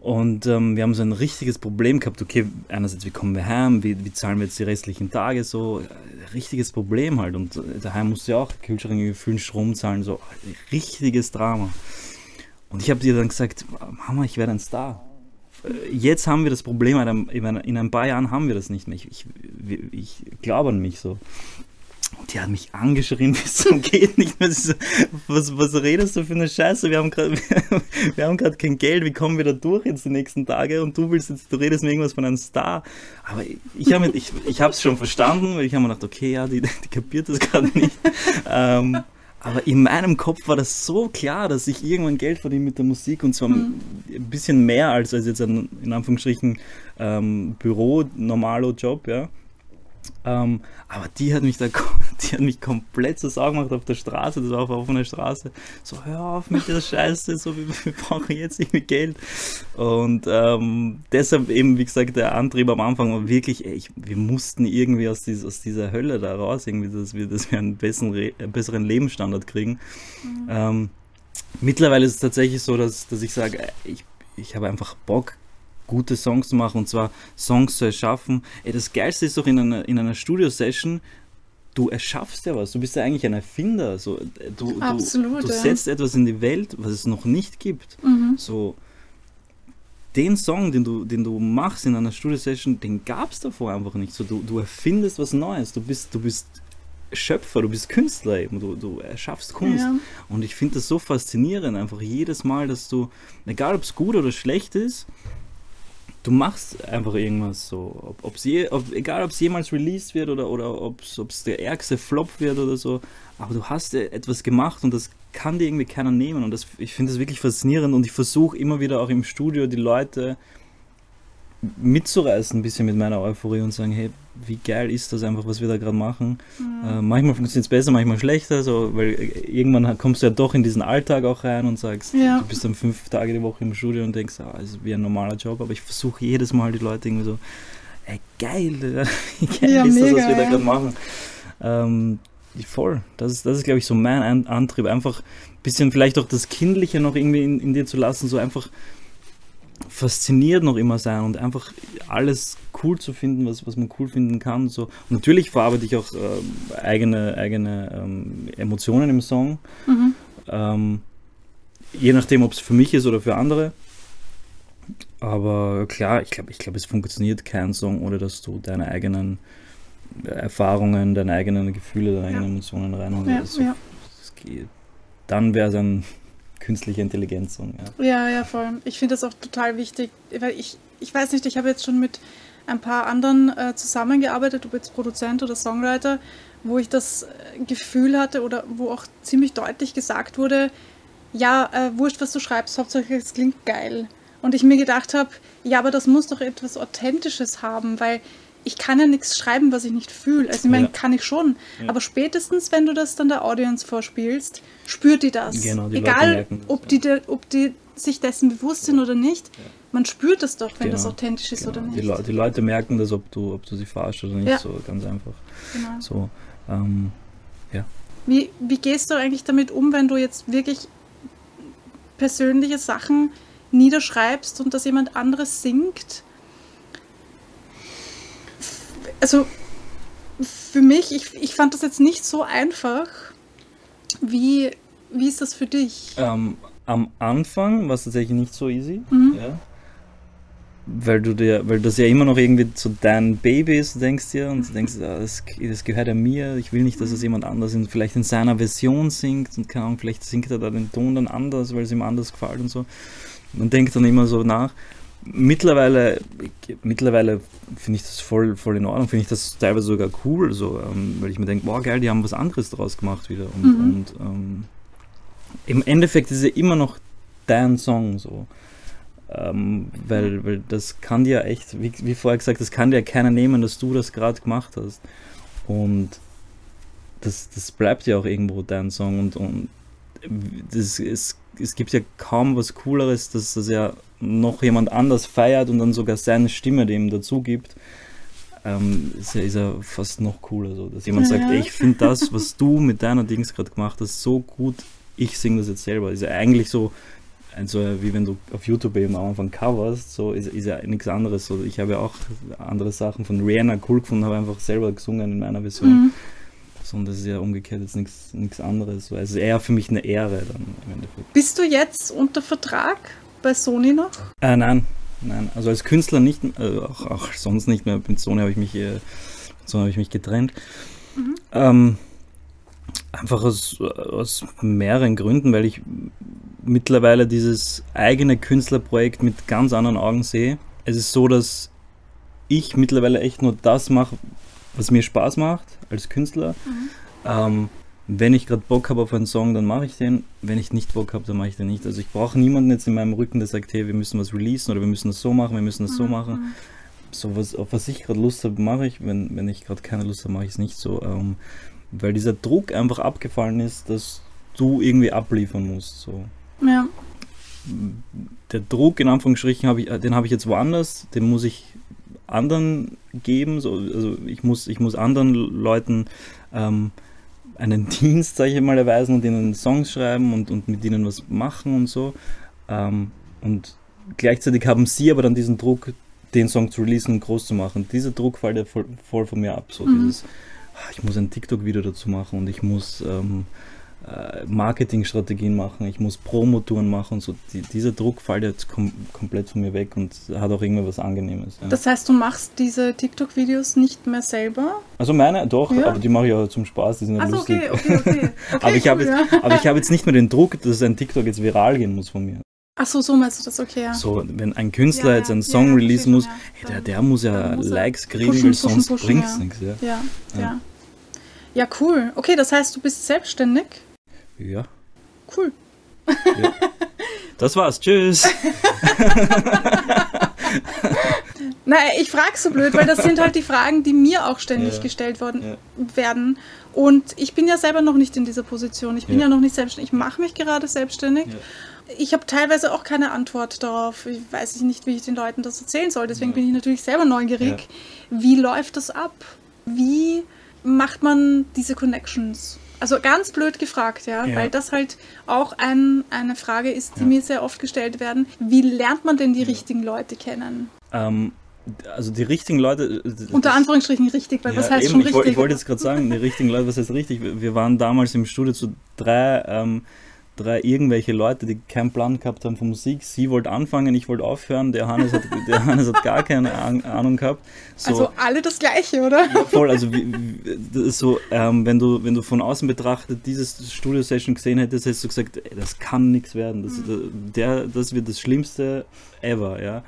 Und ähm, wir haben so ein richtiges Problem gehabt. Okay, einerseits, wie kommen wir heim? Wie, wie zahlen wir jetzt die restlichen Tage? So, richtiges Problem halt. Und daheim musste ja auch Kühlschränke gefüllt, Strom zahlen. So, richtiges Drama. Und ich habe dir dann gesagt, Mama, ich werde ein Star. Jetzt haben wir das Problem, in ein paar Jahren haben wir das nicht mehr. Ich, ich, ich glaube an mich so. Und die hat mich angeschrien bis zum geht nicht mehr. So, was, was redest du für eine Scheiße? Wir haben gerade wir haben gerade kein Geld. Wie kommen wir da durch jetzt die nächsten Tage? Und du willst jetzt, du redest mir irgendwas von einem Star. Aber ich habe ich, ich es schon verstanden, weil ich habe mir gedacht, okay, ja, die, die kapiert das gerade nicht. ähm, aber in meinem Kopf war das so klar, dass ich irgendwann Geld verdiene mit der Musik und zwar mhm. ein bisschen mehr als, als jetzt ein, in Anführungsstrichen, ähm, Büro, normaler Job, ja. Ähm, aber die hat mich da, die hat mich komplett zur Sau gemacht auf der Straße, das war auf offener Straße. So, hör auf mit der Scheiße, so, wir, wir brauchen jetzt irgendwie Geld. Und ähm, deshalb eben, wie gesagt, der Antrieb am Anfang war wirklich, ey, ich, wir mussten irgendwie aus, dies, aus dieser Hölle da raus, irgendwie, dass wir, dass wir einen besseren, besseren Lebensstandard kriegen. Mhm. Ähm, mittlerweile ist es tatsächlich so, dass, dass ich sage, ich ich habe einfach Bock, gute Songs zu machen und zwar Songs zu erschaffen. Ey, das Geilste ist doch in einer, in einer Studio-Session, du erschaffst ja was. Du bist ja eigentlich ein Erfinder. So, du, Absolut, du, du ja. setzt etwas in die Welt, was es noch nicht gibt. Mhm. So, den Song, den du, den du machst in einer Studio-Session, den gab es davor einfach nicht. So, du, du erfindest was Neues. Du bist, du bist Schöpfer, du bist Künstler eben, du, du erschaffst Kunst. Ja. Und ich finde das so faszinierend, einfach jedes Mal, dass du, egal ob es gut oder schlecht ist, du machst einfach irgendwas so. Ob, ob's je, ob, egal ob es jemals released wird oder, oder ob es der ärgste Flop wird oder so, aber du hast etwas gemacht und das kann dir irgendwie keiner nehmen. Und das, ich finde das wirklich faszinierend und ich versuche immer wieder auch im Studio die Leute mitzureißen, ein bisschen mit meiner Euphorie und sagen, hey, wie geil ist das einfach, was wir da gerade machen. Mhm. Äh, manchmal funktioniert es besser, manchmal schlechter, so, weil irgendwann kommst du ja doch in diesen Alltag auch rein und sagst, ja. du bist dann fünf Tage die Woche im Studio und denkst, ah, ist wie ein normaler Job, aber ich versuche jedes Mal die Leute irgendwie so, ey, geil, wie geil ja, ist mega, das, was wir da gerade machen. Ähm, voll, das ist, das ist glaube ich, so mein Antrieb, einfach ein bisschen vielleicht auch das Kindliche noch irgendwie in, in dir zu lassen, so einfach fasziniert noch immer sein und einfach alles cool zu finden, was, was man cool finden kann. So. Und natürlich verarbeite ich auch äh, eigene, eigene ähm, Emotionen im Song. Mhm. Ähm, je nachdem, ob es für mich ist oder für andere. Aber klar, ich glaube, ich glaub, es funktioniert kein Song, ohne dass du deine eigenen Erfahrungen, deine eigenen Gefühle, deine ja. eigenen Emotionen reinholst. Ja, also, ja. Dann wäre es ein künstliche Intelligenz. Und, ja. ja, ja, voll. Ich finde das auch total wichtig, weil ich, ich weiß nicht, ich habe jetzt schon mit ein paar anderen äh, zusammengearbeitet, ob jetzt Produzent oder Songwriter, wo ich das äh, Gefühl hatte oder wo auch ziemlich deutlich gesagt wurde, ja, äh, wurscht, was du schreibst, hauptsächlich es klingt geil. Und ich mir gedacht habe, ja, aber das muss doch etwas Authentisches haben, weil ich kann ja nichts schreiben, was ich nicht fühle. Also ich meine, ja. kann ich schon. Ja. Aber spätestens, wenn du das dann der Audience vorspielst, spürt die das. Genau, die Egal, das, ob, die, de, ob die sich dessen bewusst sind oder nicht. Man spürt es doch, wenn genau. das authentisch ist genau. oder nicht. Die, Le die, Leute merken das, ob du, ob du sie verarschst oder nicht. So ganz einfach. Genau. So, ähm, ja. Wie, wie gehst du eigentlich damit um, wenn du jetzt wirklich persönliche Sachen niederschreibst und das jemand anderes singt? Also für mich, ich, ich fand das jetzt nicht so einfach. Wie, wie ist das für dich? Ähm, am Anfang war es tatsächlich nicht so easy. Mhm. Ja. Weil du dir, weil das ja immer noch irgendwie zu deinem Baby ist, denkst dir, und du denkst, ah, das, das gehört ja mir, ich will nicht, dass es jemand anders in, vielleicht in seiner Version singt und keine Ahnung, vielleicht singt er da den Ton dann anders, weil es ihm anders gefällt und so. Man denkt dann immer so nach mittlerweile, mittlerweile finde ich das voll, voll in Ordnung, finde ich das teilweise sogar cool, so, ähm, weil ich mir denke, boah geil, die haben was anderes draus gemacht wieder. Und, mhm. und ähm, im Endeffekt ist es ja immer noch dein Song so. Ähm, weil, weil das kann dir echt, wie, wie vorher gesagt, das kann dir keiner nehmen, dass du das gerade gemacht hast. Und das, das bleibt ja auch irgendwo dein Song und, und das ist, es gibt ja kaum was Cooleres, dass das ja noch jemand anders feiert und dann sogar seine Stimme dem dazu gibt, ähm, ist, ja, ist ja fast noch cooler. So, dass jemand ja, sagt, ey, ich finde das, was du mit deiner Dings gerade gemacht hast, so gut, ich singe das jetzt selber. Ist ja eigentlich so, also wie wenn du auf YouTube eben am Anfang coverst, so ist, ist ja nichts anderes. So, ich habe ja auch andere Sachen von Rihanna cool gefunden, habe einfach selber gesungen in meiner Version. Mhm. So, und das ist ja umgekehrt jetzt nichts anderes. Also es ist eher für mich eine Ehre dann im Endeffekt. Bist du jetzt unter Vertrag bei Sony noch? Äh, nein, nein. Also als Künstler nicht, äh, auch, auch, sonst nicht mehr. Mit Sony habe ich mich, äh, Sony ich mich getrennt. Mhm. Ähm, einfach aus, aus mehreren Gründen, weil ich mittlerweile dieses eigene Künstlerprojekt mit ganz anderen Augen sehe. Es ist so, dass ich mittlerweile echt nur das mache, was mir Spaß macht als Künstler. Mhm. Ähm, wenn ich gerade Bock habe auf einen Song, dann mache ich den. Wenn ich nicht Bock habe, dann mache ich den nicht. Also ich brauche niemanden jetzt in meinem Rücken, der sagt, hey, wir müssen was releasen oder wir müssen das so machen, wir müssen das so mhm. machen. So was, auf was ich gerade Lust habe, mache ich. Wenn, wenn ich gerade keine Lust habe, mache ich es nicht so. Ähm, weil dieser Druck einfach abgefallen ist, dass du irgendwie abliefern musst. So. Ja. Der Druck, in Anführungsstrichen, hab ich, den habe ich jetzt woanders, den muss ich anderen geben. So, also ich muss, ich muss anderen Leuten ähm, einen Dienst, sage ich mal, erweisen und ihnen Songs schreiben und, und mit ihnen was machen und so. Ähm, und gleichzeitig haben sie aber dann diesen Druck, den Song zu releasen und groß zu machen. Dieser Druck fällt ja voll, voll von mir ab. So Mhm. dieses, ah, ich muss ein TikTok-Video dazu machen und ich muss ähm, äh, Marketingstrategien machen, ich muss Promotouren machen und so. Die, dieser Druck fällt jetzt kom komplett von mir weg und hat auch irgendwie was Angenehmes. Ja. Das heißt, du machst diese TikTok-Videos nicht mehr selber? also meine, doch, Ja. aber die mache ich ja zum Spaß, die sind ja Achso, lustig. okay, okay, okay. okay aber ich habe cool, jetzt, ja. aber ich habe jetzt nicht mehr den Druck, dass ein TikTok jetzt viral gehen muss von mir. Achso, so meinst du das, okay, ja. So, wenn ein Künstler Ja, jetzt einen Song ja, releasen muss, hey, der, der muss ja muss Likes kriegen, pushen, weil sonst pushen, bringt's ja. nichts. Ja. Ja, Ja. ja. Ja, cool. Okay, das heißt, du bist selbstständig. Ja, Cool. das war's. Tschüss. Naja, ich frage so blöd, weil das sind halt die Fragen, die mir auch ständig Ja. gestellt worden Ja. werden. Und ich bin ja selber noch nicht in dieser Position. Ich bin ja, Ja. noch nicht selbstständig. Ich mache mich gerade selbstständig. Ja. Ich habe teilweise auch keine Antwort darauf. Ich weiß nicht, wie ich den Leuten das erzählen soll. Deswegen Ja. bin ich natürlich selber neugierig. Wie läuft das ab? Wie macht man diese Connections? Also ganz blöd gefragt, ja, Ja. weil das halt auch ein, eine Frage ist, die Ja. mir sehr oft gestellt werden. Wie lernt man denn die richtigen Leute kennen? Ähm, also die richtigen Leute. äh, Unter Anführungsstrichen richtig, weil Ja, was heißt eben, schon ich, richtig? Ich wollte jetzt gerade sagen, die richtigen Leute, was heißt richtig? Wir wir waren damals im Studio zu drei, ähm, drei irgendwelche Leute, die keinen Plan gehabt haben von Musik. Sie wollte anfangen, ich wollte aufhören. Der Hannes hat, der Hannes hat gar keine Ahn- Ahnung gehabt. So, also alle das Gleiche, oder? ja, voll, also wie, wie, so, ähm, wenn du wenn du von außen betrachtet dieses Studio-Session gesehen hättest, hättest du gesagt, ey, das kann nichts werden. Das, der, das wird das Schlimmste ever, ja.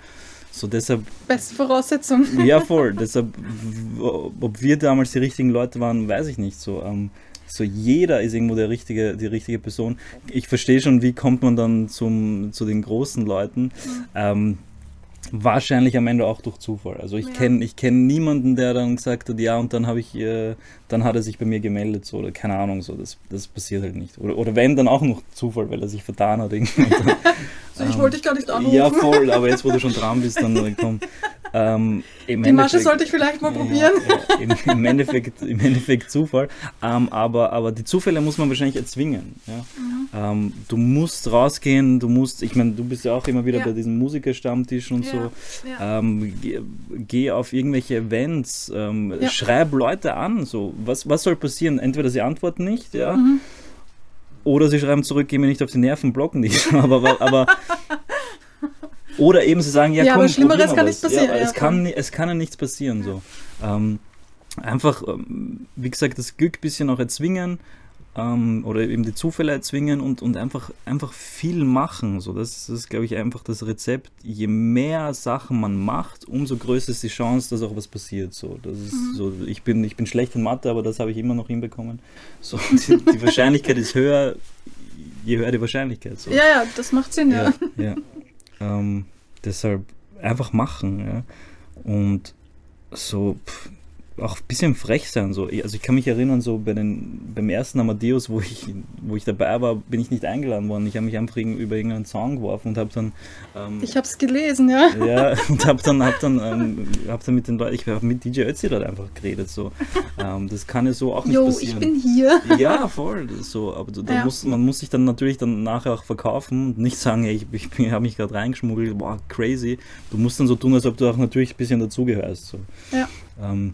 So deshalb Beste Voraussetzung. ja, voll. Deshalb, ob wir damals die richtigen Leute waren, weiß ich nicht. So, ähm, so jeder ist irgendwo der richtige, die richtige Person. Ich verstehe schon, wie kommt man dann zum, zu den großen Leuten. Ähm, wahrscheinlich am Ende auch durch Zufall. Also ich Ja. kenne ich kenn niemanden, der dann gesagt hat, ja, und dann habe ich, äh, dann hat er sich bei mir gemeldet, so, oder keine Ahnung, so, das, das passiert halt nicht. Oder, oder wenn, dann auch noch Zufall, weil er sich vertan hat. So, ich Ähm, wollte dich gar nicht anrufen. ja, voll, aber jetzt, wo du schon dran bist, dann äh, komm. Ähm, Die Masche sollte ich vielleicht mal probieren. Ja, ja, im, im, Endeffekt, Im Endeffekt Zufall. Ähm, aber, aber die Zufälle muss man wahrscheinlich erzwingen. Ja? Mhm. Ähm, du musst rausgehen, du musst, ich meine, du bist ja auch immer wieder bei diesem Musikerstammtisch und so. Ähm, geh, geh auf irgendwelche Events, ähm, schreib Leute an. So. Was, was soll passieren? Entweder sie antworten nicht, ja, Mhm. Oder sie schreiben zurück, geh mir nicht auf die Nerven, blocken dich. aber, aber, aber oder eben sie sagen, ja, Ja, komm, aber Schlimmeres kann nicht passieren, Ja, ja, es, kann, es kann ja nichts passieren. So. Ähm, einfach, ähm, wie gesagt, das Glück ein bisschen auch erzwingen ähm, oder eben die Zufälle erzwingen und, und einfach, einfach viel machen. So, das, das ist, glaube ich, einfach das Rezept. Je mehr Sachen man macht, umso größer ist die Chance, dass auch was passiert. So, das ist Mhm. so, ich, bin, ich bin schlecht in Mathe, aber das habe ich immer noch hinbekommen. So, die, die Wahrscheinlichkeit ist höher, je höher die Wahrscheinlichkeit. So. ja, ja, das macht Sinn, ja. Ja, ja. Ähm, deshalb einfach machen, ja. Und so pff, auch ein bisschen frech sein. So. Also ich kann mich erinnern, so bei den, beim ersten Amadeus, wo ich, wo ich dabei war, bin ich nicht eingeladen worden. Ich habe mich einfach über irgendeinen Song geworfen und habe dann ähm, Ich habe es gelesen, ja. ja, und hab dann, hab dann, ähm, hab dann mit den Leuten, ich habe mit DJ Ötzi dort einfach geredet. So. Ähm, das kann ja so auch nicht Jo, ich passieren. bin hier. Ja, voll. So, aber da Ja. muss, man muss sich dann natürlich dann nachher auch verkaufen und nicht sagen, hey, ich, ich habe mich gerade reingeschmuggelt, boah, crazy. Du musst dann so tun, als ob du auch natürlich ein bisschen dazugehörst. So. Ja. Ähm,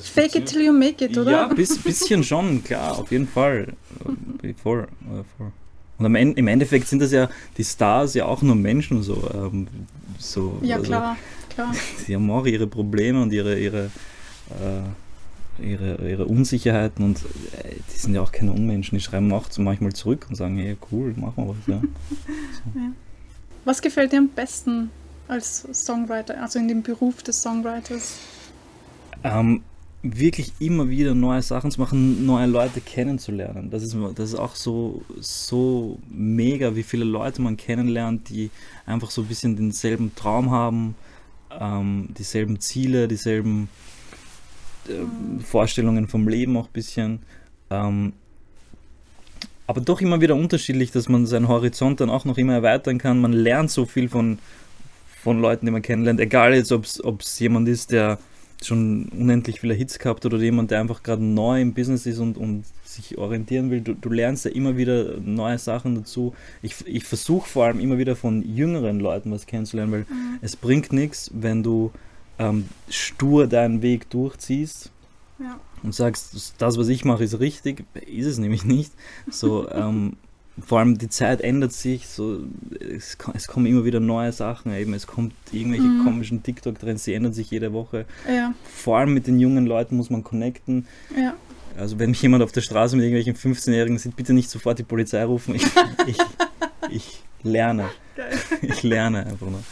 Fake it till you make it, oder? Ja, bis, bisschen schon, klar, auf jeden Fall. Äh, voll. Und am Ende, im Endeffekt sind das ja die Stars ja auch nur Menschen so. Ähm, so Ja, also, klar, klar. Sie haben auch ihre Probleme und ihre, ihre, äh, ihre, ihre Unsicherheiten und äh, die sind ja auch keine Unmenschen. Die schreiben auch so manchmal zurück und sagen, hey, cool, machen wir was. Ja. Was gefällt dir am besten als Songwriter, also in dem Beruf des Songwriters? Ähm, wirklich immer wieder neue Sachen zu machen, neue Leute kennenzulernen. Das ist, das ist auch so, so mega, wie viele Leute man kennenlernt, die einfach so ein bisschen denselben Traum haben, ähm, dieselben Ziele, dieselben äh, Vorstellungen vom Leben auch ein bisschen. Ähm, aber doch immer wieder unterschiedlich, dass man seinen Horizont dann auch noch immer erweitern kann. Man lernt so viel von, von Leuten, die man kennenlernt, egal jetzt, ob es jemand ist, der schon unendlich viele Hits gehabt oder jemand, der einfach gerade neu im Business ist und, und sich orientieren will. Du, du lernst ja immer wieder neue Sachen dazu. Ich, ich versuche vor allem immer wieder von jüngeren Leuten was kennenzulernen, weil Mhm. es bringt nichts, wenn du ähm, stur deinen Weg durchziehst Ja. und sagst, das, was ich mache, ist richtig, ist es nämlich nicht. So, ähm, vor allem die Zeit ändert sich, so, es, es kommen immer wieder neue Sachen, eben, es kommt irgendwelche Mhm. komischen TikTok-Trends, die ändern sich jede Woche. Ja, Vor allem mit den jungen Leuten muss man connecten. ja. Also wenn mich jemand auf der Straße mit irgendwelchen 15-Jährigen sieht, bitte nicht sofort die Polizei rufen. Ich, ich, ich lerne. Geil. Ich lerne einfach nur.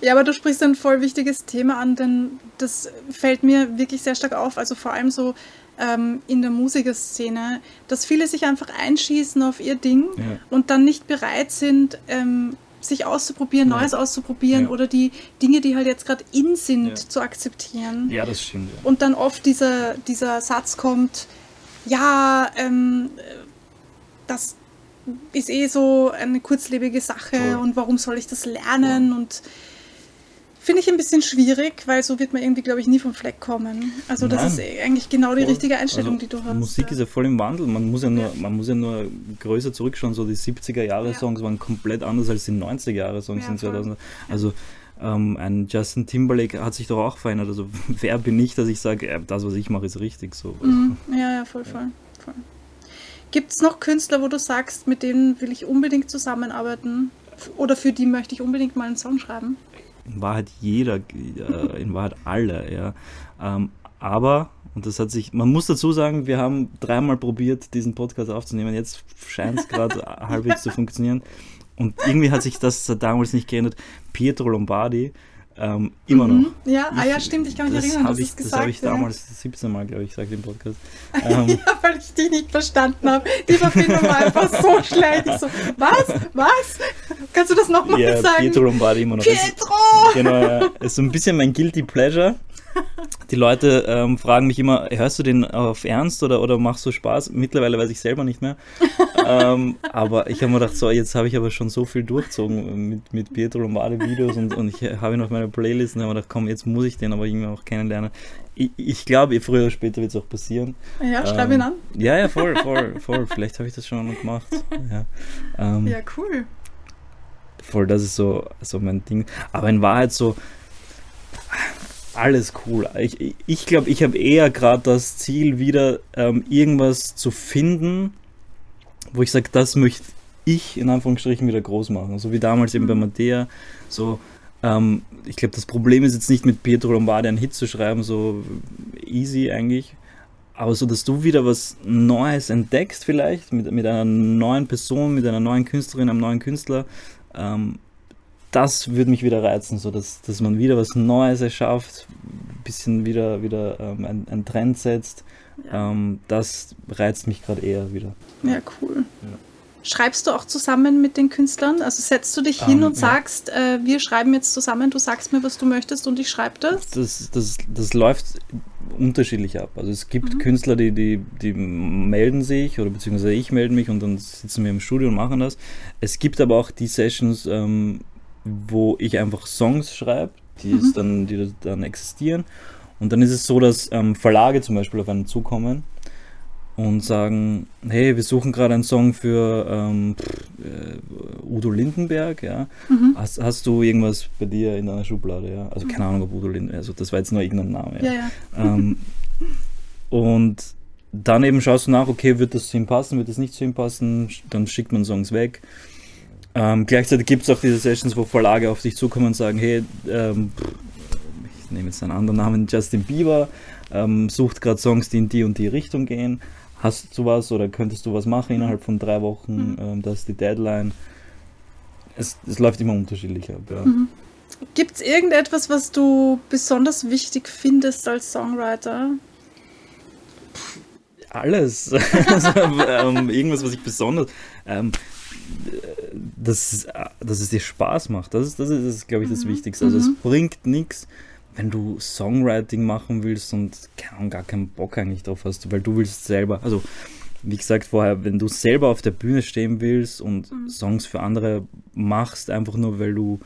Ja, aber du sprichst ein voll wichtiges Thema an, denn das fällt mir wirklich sehr stark auf. Also vor allem so ähm, in der Musikerszene, dass viele sich einfach einschießen auf ihr Ding Ja. und dann nicht bereit sind, ähm, sich auszuprobieren, Ja. Neues auszuprobieren Ja. oder die Dinge, die halt jetzt gerade in sind, zu akzeptieren. ja, das stimmt. Und dann oft dieser, dieser Satz kommt, ja, ähm, äh, das ist eh so eine kurzlebige Sache Voll. und warum soll ich das lernen? Und finde ich ein bisschen schwierig, weil so wird man irgendwie, glaube ich, nie vom Fleck kommen. Also das Nein. ist eigentlich genau die Voll. richtige Einstellung, Also, die du hast. Musik ist ja voll im Wandel. Man muss ja nur, Ja. man muss ja nur größer zurückschauen. So die 70er Jahre Ja. Songs waren komplett anders als die 90er Jahre Songs Ja, in voll. 2000. Also ähm, ein Justin Timberlake hat sich doch auch verändert. Also wer bin ich, dass ich sage, äh, das, was ich mache, ist richtig. So. Mhm. Ja, ja, voll, voll. voll. Gibt es noch Künstler, wo du sagst, mit denen will ich unbedingt zusammenarbeiten? Oder für die möchte ich unbedingt mal einen Song schreiben? In Wahrheit jeder, äh, in Wahrheit alle, ja. Ähm, aber, und das hat sich, man muss dazu sagen, wir haben dreimal probiert, diesen Podcast aufzunehmen. Jetzt scheint es gerade halbwegs zu funktionieren. Und irgendwie hat sich das damals nicht geändert. Pietro Lombardi, ähm, immer noch. Mhm. Ja, ah, ja, Ich- stimmt, ich kann mich das erinnern, dass ich, es Das gesagt habe ich ja. damals 17 Mal, glaube ich, gesagt im Podcast. Ähm, Ja, weil ich die nicht verstanden habe. Die Verbindung war einfach so schlecht. Ich so, was? Was? Kannst du das nochmal ja, sagen? Pietro Lombardi immer noch. Pietro! Genau, ja. Ist so ein bisschen mein Guilty Pleasure. Die Leute ähm, fragen mich immer, hörst du den auf Ernst oder, oder machst du Spaß? Mittlerweile weiß ich selber nicht mehr. ähm, aber ich habe mir gedacht, so, jetzt habe ich aber schon so viel durchzogen mit, mit Pietro Lombardi Videos und, und ich habe ihn auf meiner Playlist und habe mir gedacht, komm, jetzt muss ich den aber irgendwie auch kennenlernen. Ich, ich glaube, früher oder später wird es auch passieren. Ja, schreib Ähm, ihn an. Ja, ja, voll, voll, voll. Vielleicht habe ich das schon gemacht. Ja. Ähm, Ja, cool. voll, das ist so, so mein Ding. Aber in Wahrheit so alles cool. Ich glaube, ich, glaub, ich habe eher gerade das Ziel, wieder ähm, irgendwas zu finden, wo ich sage, das möchte ich in Anführungsstrichen wieder groß machen. So wie damals eben bei Mattea. So, ähm, ich glaube, das Problem ist jetzt nicht mit Pietro Lombardi einen Hit zu schreiben, so easy eigentlich. Aber so, dass du wieder was Neues entdeckst, vielleicht mit, mit einer neuen Person, mit einer neuen Künstlerin, einem neuen Künstler, ähm, das würde mich wieder reizen, so dass, dass man wieder was Neues erschafft, ein bisschen wieder, wieder ähm, ein, ein Trend setzt. Ähm, das reizt mich gerade eher wieder. Ja, cool. Ja. Schreibst du auch zusammen mit den Künstlern? Also setzt du dich hin Ähm, und ja. sagst, äh, wir schreiben jetzt zusammen, du sagst mir, was du möchtest und ich schreibe das? Das, das, das läuft unterschiedlich ab. Also es gibt Mhm. Künstler, die, die, die melden sich oder beziehungsweise ich melde mich und dann sitzen wir im Studio und machen das. Es gibt aber auch die Sessions, ähm, wo ich einfach Songs schreibe, die, es dann, die dann existieren. Und dann ist es so, dass ähm, Verlage zum Beispiel auf einen zukommen und sagen, hey, wir suchen gerade einen Song für ähm, äh, Udo Lindenberg, ja. Mhm. Hast, hast du irgendwas bei dir in deiner Schublade, ja? Also keine Ahnung, ob Udo Lindenberg, also das war jetzt nur irgendein Name, Ja, ja. ähm, und dann eben schaust du nach, okay, wird das zu ihm passen, wird das nicht zu ihm passen, dann schickt man Songs weg. Ähm, gleichzeitig gibt es auch diese Sessions, wo Verlage auf dich zukommen und sagen, hey, ähm, ich nehme jetzt einen anderen Namen, Justin Bieber, ähm, sucht gerade Songs, die in die und die Richtung gehen. Hast du was oder könntest du was machen innerhalb von drei Wochen? Mhm. Ähm, das ist die Deadline. Es, es läuft immer unterschiedlich ab, ja. Mhm. Gibt es irgendetwas, was du besonders wichtig findest als Songwriter? Alles. also, ähm, irgendwas, was ich besonders. Ähm, dass, dass es dir Spaß macht. Das ist, das ist, glaube ich, das Mhm. Wichtigste. Also, Mhm. es bringt nichts, wenn du Songwriting machen willst und keine gar keinen Bock eigentlich drauf hast, weil du willst selber. Also, wie gesagt vorher, wenn du selber auf der Bühne stehen willst und Mhm. Songs für andere machst, einfach nur weil du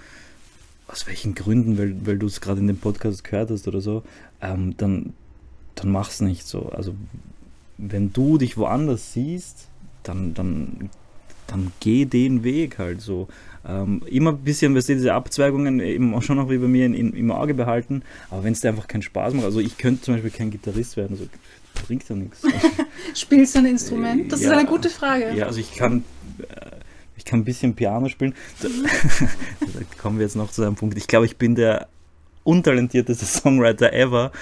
aus welchen Gründen, weil, weil du es gerade in dem Podcast gehört hast oder so, ähm, dann, dann mach's nicht so. Also wenn du dich woanders siehst, dann, dann, dann geh den Weg halt so. Ähm, immer ein bisschen, weißt du, diese Abzweigungen eben auch schon noch wie bei mir in, in, im Auge behalten, aber wenn es dir einfach keinen Spaß macht, also ich könnte zum Beispiel kein Gitarrist werden, so bringt ja nichts. Spielst du ein Instrument? Das ja, ist eine gute Frage. Ja, also ich kann, äh, ich kann ein bisschen Piano spielen. Da, mhm. da kommen wir jetzt noch zu einem Punkt. Ich glaube, ich bin der untalentierteste Songwriter ever.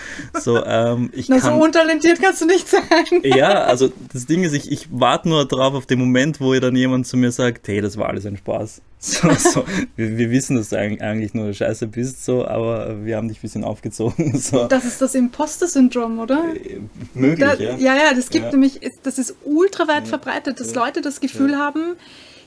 So, ähm, ich Na, kann, so untalentiert kannst du nicht sein. Ja, also das Ding ist, ich, ich warte nur drauf auf den Moment, wo dann jemand zu mir sagt, hey, das war alles ein Spaß. So, so. Wir, wir, wissen, dass du eigentlich nur Scheiße bist, so, aber wir haben dich ein bisschen aufgezogen. So. Das ist das Imposter-Syndrom, oder? Äh, möglich, da, ja. Ja, ja, das gibt ja. nämlich, das ist ultra weit ja. verbreitet, dass Leute das Gefühl haben,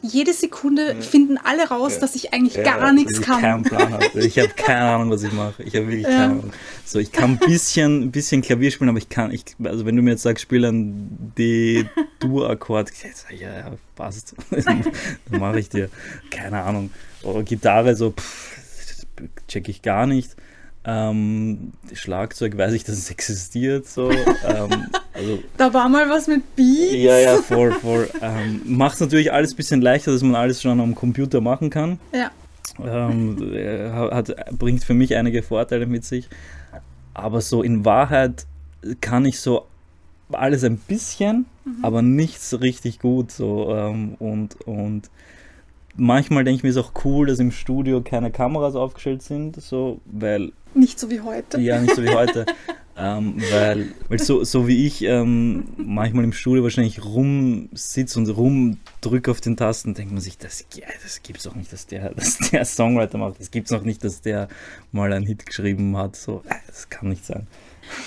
jede Sekunde ja. finden alle raus, ja. dass ich eigentlich ja, gar nichts kann. Keinen Plan habe. Ich habe keine Ahnung, was ich mache. Ich habe wirklich keine Ahnung. So, ich kann ein bisschen, ein bisschen Klavier spielen, aber ich kann, ich, also wenn du mir jetzt sagst, spiel ein D-Dur-Akkord, ja, ja, passt. Dann mache ich dir. Keine Ahnung. Oder Gitarre, so, pff, check ich gar nicht. Ähm, Schlagzeug weiß ich, dass es existiert. So. ähm, also, da war mal was mit Beats. Ja, ja, voll, voll. Ähm, Macht es natürlich alles ein bisschen leichter, dass man alles schon am Computer machen kann. Ja. Ähm, hat, bringt für mich einige Vorteile mit sich. Aber so in Wahrheit kann ich so alles ein bisschen, mhm. aber nichts richtig gut. So, ähm, und, und manchmal denke ich mir, ist auch cool, dass im Studio keine Kameras aufgestellt sind, so, weil. Nicht so wie heute. Ja, nicht so wie heute. ähm, weil, weil so, so wie ich ähm, manchmal im Studio wahrscheinlich rumsitze und rumdrücke auf den Tasten, denkt man sich, das, ja, das gibt's doch nicht, dass der, dass der Songwriter macht. Das gibt's noch nicht, dass der mal einen Hit geschrieben hat. So, das kann nicht sein.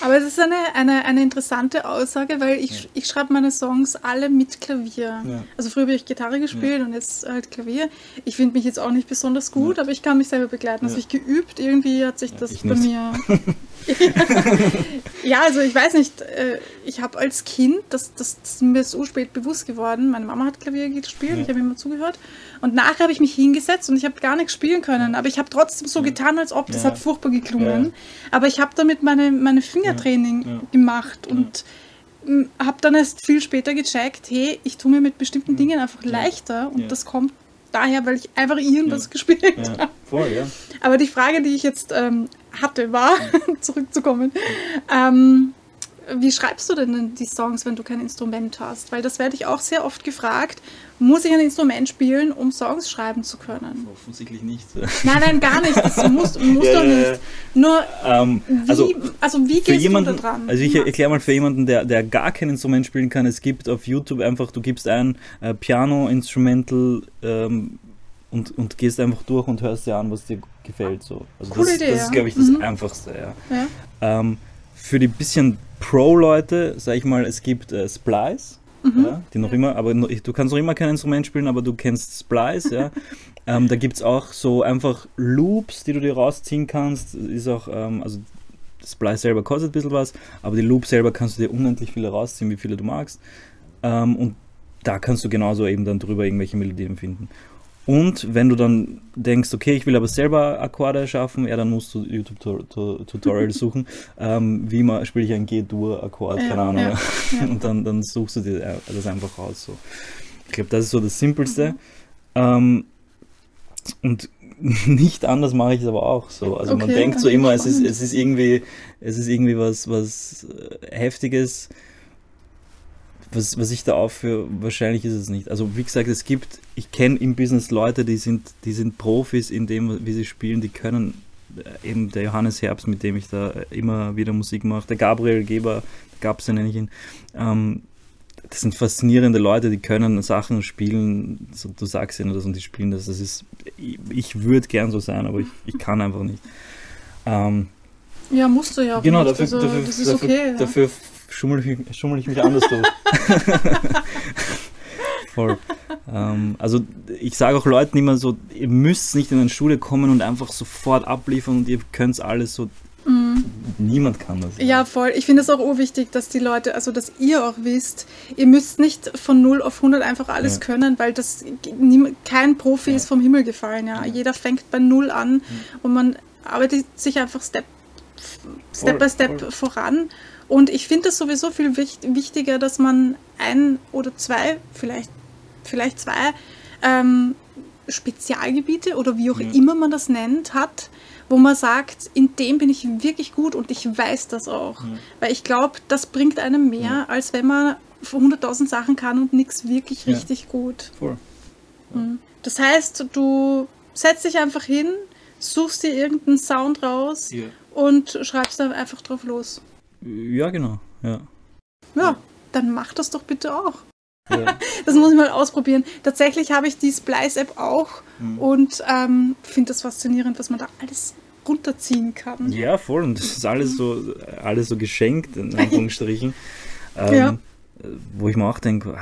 Aber es ist eine, eine, eine interessante Aussage, weil ich, ja. ich schreibe meine Songs alle mit Klavier. Ja. Also früher habe ich Gitarre gespielt ja. und jetzt halt Klavier. Ich finde mich jetzt auch nicht besonders gut, aber ich kann mich selber begleiten. Habe ich geübt. Irgendwie hat sich das bei mir ja, also ich weiß nicht, äh, ich habe als Kind, das, das, das, ist mir so spät bewusst geworden, meine Mama hat Klavier gespielt, ich habe immer zugehört und nachher habe ich mich hingesetzt und ich habe gar nichts spielen können, aber ich habe trotzdem so getan, als ob, das ja. hat furchtbar geklungen, ja. aber ich habe damit meine, meine Fingertraining gemacht und habe dann erst viel später gecheckt, hey, ich tue mir mit bestimmten Dingen einfach leichter und das kommt daher, weil ich einfach irgendwas gespielt habe. Voll, ja. Aber die Frage, die ich jetzt ähm, hatte, war, zurückzukommen, ähm, wie schreibst du denn die Songs, wenn du kein Instrument hast? Weil das werde ich auch sehr oft gefragt. Muss ich ein Instrument spielen, um Songs schreiben zu können? Offensichtlich nicht. Nein, nein, gar nicht. Das musst, musst ja, du nicht. Nur, ähm, wie, also, also wie gehst jemanden, du da dran? Also ich erkläre mal für jemanden, der, der gar kein Instrument spielen kann, es gibt auf YouTube einfach, du gibst ein äh, Piano, Instrumental ähm, und, und gehst einfach durch und hörst dir an, was dir gefällt. So. Also Coole das, Idee, das ist, glaube ich, das mhm. Einfachste. Ja. Ähm, für die bisschen Pro-Leute, sag ich mal, es gibt äh, Splice, mhm. ja, die noch immer, aber du kannst noch immer kein Instrument spielen, aber du kennst Splice, ja. ähm, da gibt es auch so einfach Loops, die du dir rausziehen kannst. Ist auch, ähm, also Splice selber kostet ein bisschen was, aber die Loops selber kannst du dir unendlich viele rausziehen, wie viele du magst. Ähm, und da kannst du genauso eben dann drüber irgendwelche Melodien finden. Und wenn du dann denkst, okay, ich will aber selber Akkorde schaffen, ja, dann musst du YouTube-Tutorials suchen. Ähm, wie man spiele ich ein G-Dur-Akkord, ja, keine Ahnung. Ja, ja. Und dann, dann suchst du dir das einfach raus. So. Ich glaube, das ist so das Simpelste. Mhm. Ähm, und nicht anders mache ich es aber auch so. Also okay, man denkt so immer, es ist, es ist irgendwie, es ist irgendwie was, was äh, Heftiges was, was ich da aufführe, wahrscheinlich ist es nicht. Also wie gesagt, es gibt, ich kenne im Business Leute, die sind, die sind Profis in dem, wie sie spielen, die können äh, eben der Johannes Herbst, mit dem ich da immer wieder Musik mache, der Gabriel Geber, Gabse nenne ich ihn, ähm, das sind faszinierende Leute, die können Sachen spielen, so, du sagst ihnen das und die spielen das. Das ist, ich, ich würde gern so sein, aber ich, ich kann einfach nicht. Ähm, ja, musst du ja. Genau, dafür, also, dafür, das ist dafür, okay. Dafür, schummel ich, schummel ich mich anders durch. Voll. Ähm, also ich sage auch Leuten immer so, ihr müsst nicht in eine Schule kommen und einfach sofort abliefern und ihr könnt alles so. Mhm. niemand kann das. Ja, voll. Ich finde es auch urwichtig, dass die Leute, also dass ihr auch wisst, ihr müsst nicht von 0 auf 100 einfach alles ja. können, weil das kein Profi ja. ist vom Himmel gefallen. Ja. Jeder fängt bei 0 an mhm. und man arbeitet sich einfach Step, Step voll, by Step voll. voran. Und ich finde es sowieso viel wichtiger, dass man ein oder zwei, vielleicht, vielleicht zwei ähm, Spezialgebiete oder wie auch ja. immer man das nennt, hat, wo man sagt, in dem bin ich wirklich gut und ich weiß das auch. Ja. Weil ich glaube, das bringt einem mehr, ja. als wenn man 100.000 Sachen kann und nichts wirklich richtig gut. Voll. Mhm. Das heißt, du setzt dich einfach hin, suchst dir irgendeinen Sound raus und schreibst dann einfach drauf los. Ja, genau. Ja. Ja, dann mach das doch bitte auch. Ja. das muss ich mal ausprobieren. Tatsächlich habe ich die Splice-App auch mhm. und ähm, finde das faszinierend, was man da alles runterziehen kann. Ja, voll. Und das ist alles so, alles so geschenkt, in Anführungsstrichen. ähm, ja. Wo ich mir auch denke,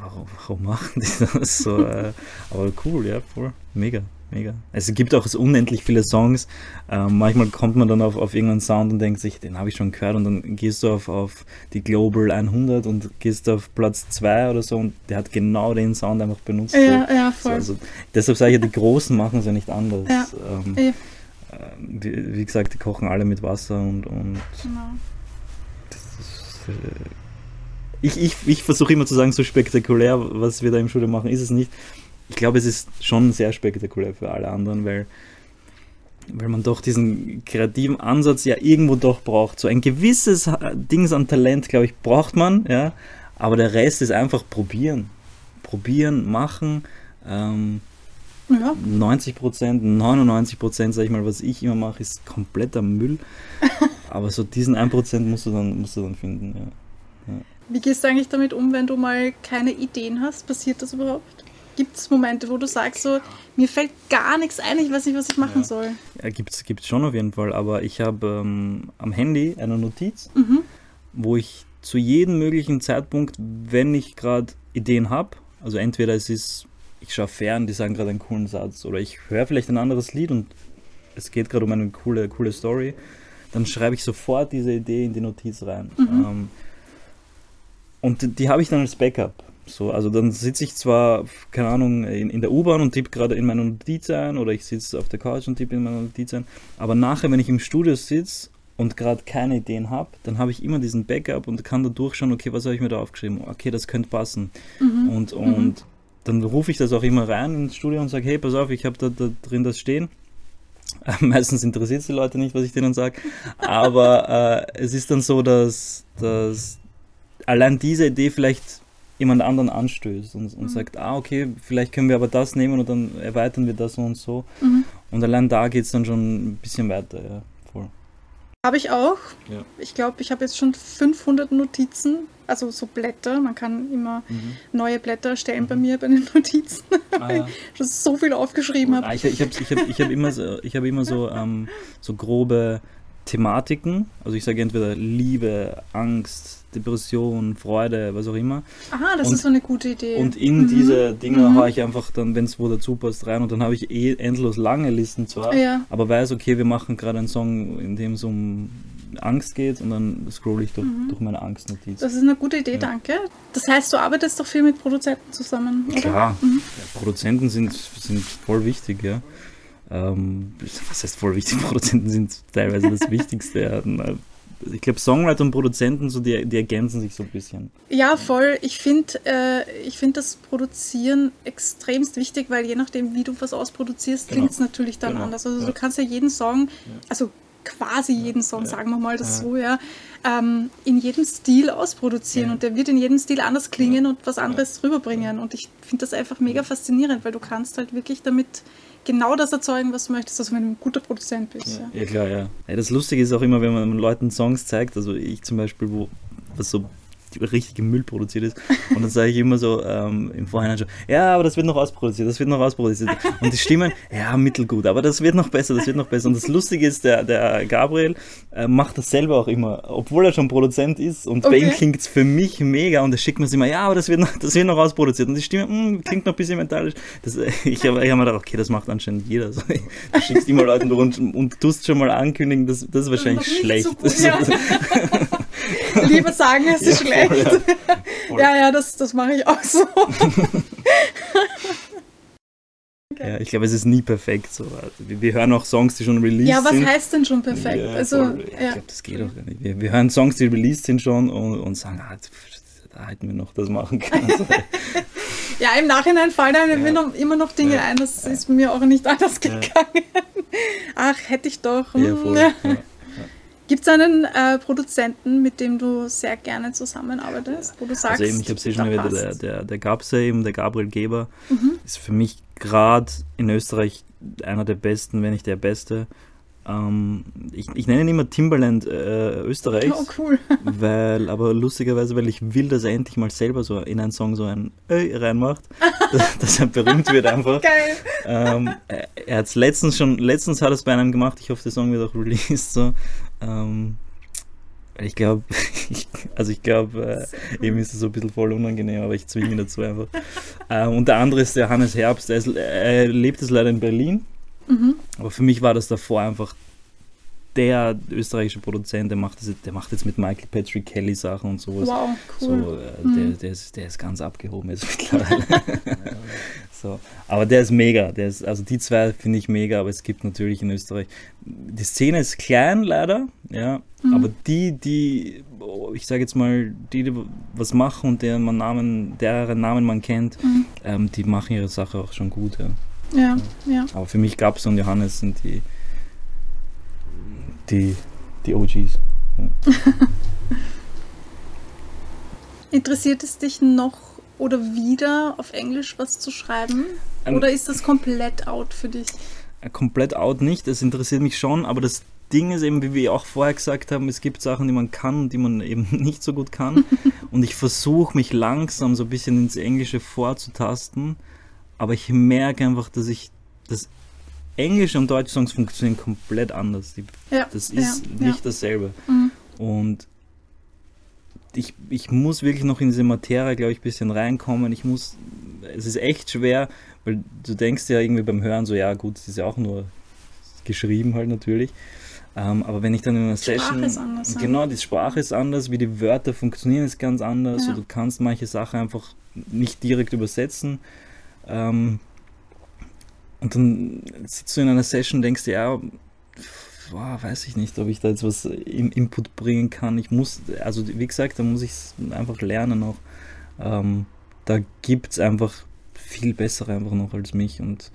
warum, warum machen die das so? Äh, aber cool, ja, voll. Mega mega. Es gibt auch so unendlich viele Songs. Ähm, manchmal kommt man dann auf, auf irgendeinen Sound und denkt sich, den habe ich schon gehört und dann gehst du auf, auf die Global 100 und gehst auf Platz 2 oder so und der hat genau den Sound einfach benutzt. Ja, so. ja, voll. So, also, deshalb sage ich, die Großen machen es ja nicht anders. Ja. Ähm, ja. Äh, wie, wie, gesagt, die kochen alle mit Wasser und, und genau. Ist, äh, ich, ich, ich versuche immer zu sagen, so spektakulär, was wir da im Studio machen, ist es nicht ich glaube, es ist schon sehr spektakulär für alle anderen, weil, weil man doch diesen kreativen Ansatz ja irgendwo doch braucht. So ein gewisses Ding an Talent, glaube ich, braucht man, ja, aber der Rest ist einfach probieren. Probieren, machen. Ähm, ja. 90 Prozent, 99 Prozent, sag ich mal, was ich immer mache, ist kompletter Müll. aber so diesen 1 Prozent musst du dann, musst du dann finden, ja. ja. Wie gehst du eigentlich damit um, wenn du mal keine Ideen hast? Passiert das überhaupt? Gibt es Momente, wo du sagst, so, mir fällt gar nichts ein, ich weiß nicht, was ich machen ja. soll? Ja, gibt es schon auf jeden Fall, aber ich habe ähm, am Handy eine Notiz, mhm. wo ich zu jedem möglichen Zeitpunkt, wenn ich gerade Ideen habe, also entweder es ist, ich schaue fern, die sagen gerade einen coolen Satz, oder ich höre vielleicht ein anderes Lied und es geht gerade um eine coole, coole Story, dann schreibe ich sofort diese Idee in die Notiz rein. Mhm. Ähm, und die, die habe ich dann als Backup. So, also dann sitze ich zwar, keine Ahnung, in, in der U-Bahn und tippe gerade in meiner Notiz ein oder ich sitze auf der Couch und tippe in meiner Notiz ein, aber nachher, wenn ich im Studio sitze und gerade keine Ideen habe, dann habe ich immer diesen Backup und kann da durchschauen, okay, was habe ich mir da aufgeschrieben? Okay, das könnte passen. Mhm. Und, mhm. und mhm. dann rufe ich das auch immer rein ins Studio und sage, hey, pass auf, ich habe da, da drin das stehen. Meistens interessiert es die Leute nicht, was ich denen sage. Aber äh, es ist dann so, dass, dass allein diese Idee vielleicht jemand anderen anstößt und, und mhm. sagt, ah, okay, vielleicht können wir aber das nehmen und dann erweitern wir das und so. Mhm. Und allein da geht es dann schon ein bisschen weiter, ja, voll. Habe ich auch. Ja. Ich glaube, ich habe jetzt schon 500 Notizen, also so Blätter. Man kann immer mhm. neue Blätter erstellen bei mhm. mir bei den Notizen, ah, ja. ich so viel aufgeschrieben habe. Ah, ich ich habe ich hab, ich hab immer so, ich hab immer so, ähm, so grobe Thematiken. Also ich sage entweder Liebe, Angst, Depression, Freude, was auch immer. Aha, das und, ist so eine gute Idee. Und in mhm. diese Dinge mhm. haue ich einfach dann, wenn es wo dazu passt, rein und dann habe ich eh endlos lange Listen zwar, ja. aber weiß, okay, wir machen gerade einen Song, in dem es um Angst geht und dann scroll ich durch, mhm. durch meine Angstnotiz. Das ist eine gute Idee, ja. danke. Das heißt, du arbeitest doch viel mit Produzenten zusammen, oder? Klar, mhm. ja, Produzenten sind, sind voll wichtig, ja. Ähm, was heißt voll wichtig? Produzenten sind teilweise das Wichtigste. Ich glaube, Songwriter und Produzenten, so die, die ergänzen sich so ein bisschen. Ja, voll. Ich finde äh, find das Produzieren extremst wichtig, weil je nachdem, wie du was ausproduzierst, klingt es genau. natürlich dann genau. anders. Also ja. du kannst ja jeden Song, also quasi jeden Song, sagen wir mal das so, ja, ähm, in jedem Stil ausproduzieren und der wird in jedem Stil anders klingen und was anderes rüberbringen. Und ich finde das einfach mega faszinierend, weil du kannst halt wirklich damit genau das erzeugen, was du möchtest, wenn du ein guter Produzent bist. Ja, ja. klar, ja. ja. Das Lustige ist auch immer, wenn man Leuten Songs zeigt, also ich zum Beispiel, wo was so richtige Müll produziert ist. Und dann sage ich immer so ähm, im Vorhinein schon, ja, aber das wird noch ausproduziert, das wird noch ausproduziert. Und die Stimmen, ja, mittelgut, aber das wird noch besser, das wird noch besser. Und das Lustige ist, der, der Gabriel äh, macht das selber auch immer, obwohl er schon Produzent ist. Und okay. bei ihm klingt es für mich mega und er schickt mir immer, ja, aber das wird noch, das wird noch ausproduziert. Und die Stimme mh, hm, klingt noch ein bisschen metallisch. Das, ich habe hab mir gedacht, okay, das macht anscheinend jeder. Also, du schickst immer Leuten und, und tust schon mal ankündigen, das, das ist wahrscheinlich das ist schlecht. So ja. Lieber sagen, es ist ja, schlecht. Voll, ja. Voll. ja, ja, das, das mache ich auch so. Okay. Ja, ich glaube, es ist nie perfekt. So. Also, wir, wir, hören auch Songs, die schon released sind. Ja, was sind. heißt denn schon perfekt? Ja, also, ja, ich glaube, das geht auch nicht. Wir, wir, hören Songs, die released sind schon und, und sagen, ah, da hätten wir noch das machen können. ja, im Nachhinein fallen einem ja. noch, immer noch Dinge ein. Das ist mir auch nicht anders gegangen. Ach, hätte ich doch. Ja, voll. Gibt es einen äh, Produzenten, mit dem du sehr gerne zusammenarbeitest, wo du sagst, also eben, ich habe es schon wieder, der, der, der Gabse eben, der Gabriel Geber, mhm. ist für mich gerade in Österreich einer der besten, wenn nicht der beste. Ähm, ich, ich nenne ihn immer Timberland äh, Österreichs. Oh, cool. weil, aber lustigerweise, weil ich will, dass er endlich mal selber so in einen Song so ein Öi reinmacht, dass, dass er berühmt wird einfach. Geil. Ähm, er, hat es letztens schon, letztens hat er es bei einem gemacht, ich hoffe, der Song wird auch released. So. Ähm, ich glaube, also ich glaube, äh, ihm ist es so ein bisschen voll unangenehm, aber ich zwinge ihn dazu einfach. ähm, und der andere ist der Hannes Herbst, er, ist, er lebt es leider in Berlin. Mhm. Aber für mich war das davor einfach der österreichische Produzent, der macht, das, der macht jetzt mit Michael Patrick Kelly Sachen und sowas. Wow, cool. So, äh, mhm. der, der, ist, der ist ganz abgehoben jetzt mittlerweile. so. Aber der ist mega. Der ist, also die zwei finde ich mega, aber es gibt natürlich in Österreich. Die Szene ist klein leider, ja. Mhm. Aber die, die, ich sage jetzt mal, die, die was machen und deren Namen, deren Namen man kennt, mhm. ähm, die machen ihre Sache auch schon gut, ja. Ja, ja. Aber für mich Gabs und Johannes sind die, die, die OGs. Ja. Interessiert es dich noch oder wieder auf Englisch was zu schreiben? Oder ist das komplett out für dich? Äh, komplett out nicht. Es interessiert mich schon, aber das Ding ist eben, wie wir auch vorher gesagt haben, es gibt Sachen, die man kann und die man eben nicht so gut kann. und ich versuche mich langsam so ein bisschen ins Englische vorzutasten aber ich merke einfach, dass ich das Englische und deutsche Songs funktionieren komplett anders. Die, ja, das ist ja, nicht ja. dasselbe. Mhm. Und ich, ich muss wirklich noch in diese Materie, glaube ich, ein bisschen reinkommen. Ich muss, es ist echt schwer, weil du denkst ja irgendwie beim Hören so, ja gut, es ist ja auch nur geschrieben halt natürlich. Ähm, aber wenn ich dann in einer Session. Ist anders, genau, die Sprache ist anders, wie die Wörter funktionieren, ist ganz anders. Ja. du kannst manche Sachen einfach nicht direkt übersetzen. Ähm, und dann sitzt du in einer Session und denkst dir, ja, boah, weiß ich nicht, ob ich da jetzt was im Input bringen kann. Ich muss, also wie gesagt, da muss ich es einfach lernen noch. Ähm, da gibt es einfach viel bessere einfach noch als mich und